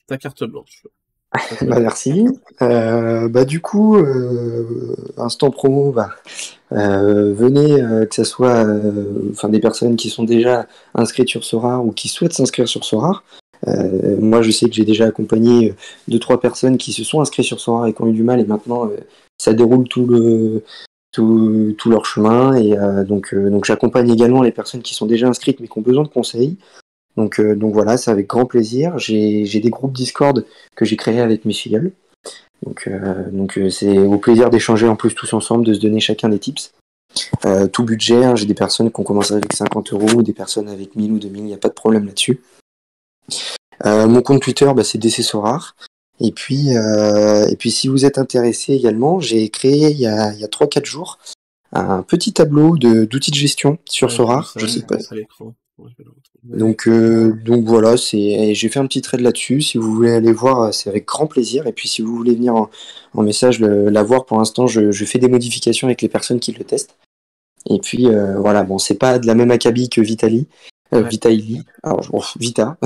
ta carte blanche. <laughs> Bah, merci. Euh, bah du coup, euh, instant promo, bah, euh, venez, que ce soit des personnes qui sont déjà inscrites sur Sorar ou qui souhaitent s'inscrire sur Sorar. Euh, moi, je sais que j'ai déjà accompagné deux trois personnes qui se sont inscrites sur Sorar et qui ont eu du mal, et maintenant ça déroule tout le tout, tout leur chemin. Et donc, donc j'accompagne également les personnes qui sont déjà inscrites mais qui ont besoin de conseils. Donc, euh, donc voilà, c'est avec grand plaisir. J'ai des groupes Discord que j'ai créés avec mes filleuls. Donc, euh, donc euh, c'est au plaisir d'échanger en plus tous ensemble, de se donner chacun des tips. Euh, tout budget, hein, j'ai des personnes qui ont commencé avec 50 euros, des personnes avec 1000 ou 2000, il n'y a pas de problème là-dessus. Euh, mon compte Twitter, bah, c'est DC Sorar. Et puis, euh, et puis, si vous êtes intéressé également, j'ai créé il y a, il y a 3-4 jours un petit tableau d'outils de gestion sur Ouais, Sorar. Je sais pas. à Donc, euh, donc voilà, c'est, j'ai fait un petit trade là-dessus. Si vous voulez aller voir, c'est avec grand plaisir. Et puis si vous voulez venir en, en message le- la voir, pour l'instant, je, je fais des modifications avec les personnes qui le testent. Et puis euh, voilà, bon, c'est pas de la même acabit que Vitali, euh, Ouais. Alors bon, <laughs> Vita,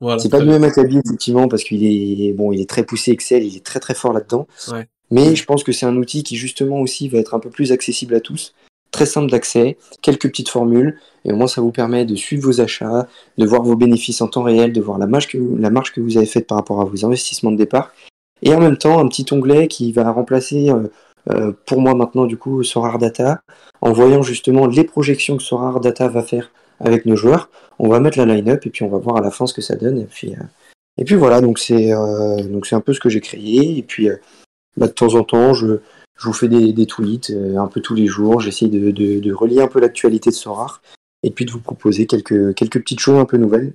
Voilà, c'est pas du même acabit effectivement parce qu'il est bon, il est très poussé Excel, il est très très fort là-dedans. Ouais. Mais je pense que c'est un outil qui justement aussi va être un peu plus accessible à tous, très simple d'accès, quelques petites formules, et au moins ça vous permet de suivre vos achats, de voir vos bénéfices en temps réel, de voir la marge que vous, avez faite par rapport à vos investissements de départ, et en même temps un petit onglet qui va remplacer euh, euh, pour moi maintenant du coup Sorar Data, en voyant justement les projections que Sorar Data va faire avec nos joueurs, on va mettre la line-up et puis on va voir à la fin ce que ça donne, et puis, euh, et puis voilà, donc c'est un peu ce que j'ai créé, et puis bah, de temps en temps, je, je vous fais des, des tweets euh, un peu tous les jours. J'essaye de, de, de relier un peu l'actualité de Sorar et puis de vous proposer quelques, quelques petites choses un peu nouvelles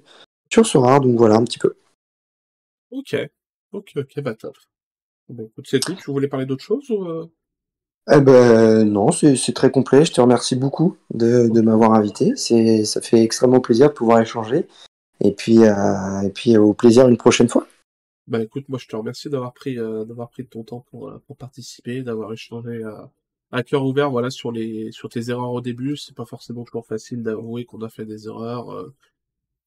sur Sorar. Donc voilà un petit peu. Ok. Ok, ok, bah top. Bah, c'est tout. Tu voulais parler d'autre chose ou euh? Eh ben non, c'est très complet. Je te remercie beaucoup de, de m'avoir invité. Ça fait extrêmement plaisir de pouvoir échanger. Et puis, euh, et puis au plaisir une prochaine fois. Bah écoute, moi je te remercie d'avoir pris euh, d'avoir pris de ton temps pour euh, pour participer, d'avoir échangé euh, à cœur ouvert voilà sur les sur tes erreurs au début. C'est pas forcément toujours facile d'avouer qu'on a fait des erreurs.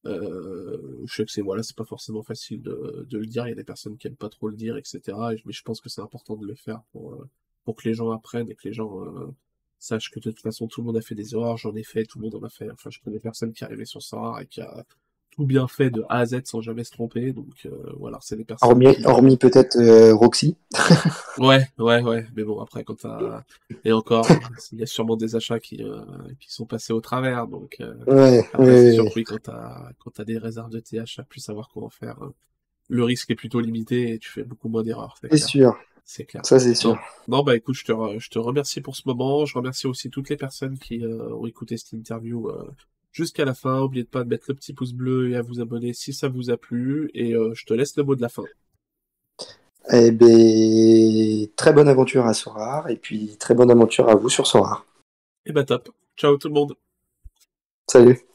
euh, je sais que c'est voilà, c'est pas forcément facile de, de le dire. Il y a des personnes qui aiment pas trop le dire, etc. Et- mais je pense que c'est important de le faire pour pour que les gens apprennent et que les gens sachent que de toute façon tout le monde a fait des erreurs. J'en ai fait, tout le monde en a fait. Enfin, je connais des personnes qui arrivaient sur ça et qui a tout bien fait de A à Z sans jamais se tromper. Donc euh, voilà, c'est des personnes. Hormis, qui- hormis peut-être euh, Roxy. <laughs> Ouais, ouais, ouais. Mais bon, après, quand t'as... <laughs> Et encore, il y a sûrement des achats qui, euh, qui sont passés au travers. Donc, Ouais, après, ouais, c'est oui, quand t'as, quand t'as des réserves de TH, à plus savoir comment faire, le risque est plutôt limité et tu fais beaucoup moins d'erreurs. C'est sûr. C'est clair. Ça c'est sûr. Non, bah écoute, je te, je te remercie pour ce moment. Je remercie aussi toutes les personnes qui euh, ont écouté cette interview euh, jusqu'à la fin. N'oubliez pas de mettre le petit pouce bleu et à vous abonner si ça vous a plu. Et euh, je te laisse le mot de la fin. Eh bien, très bonne aventure à Sorar et puis très bonne aventure à vous sur Sorar. Et bah top. Ciao tout le monde. Salut.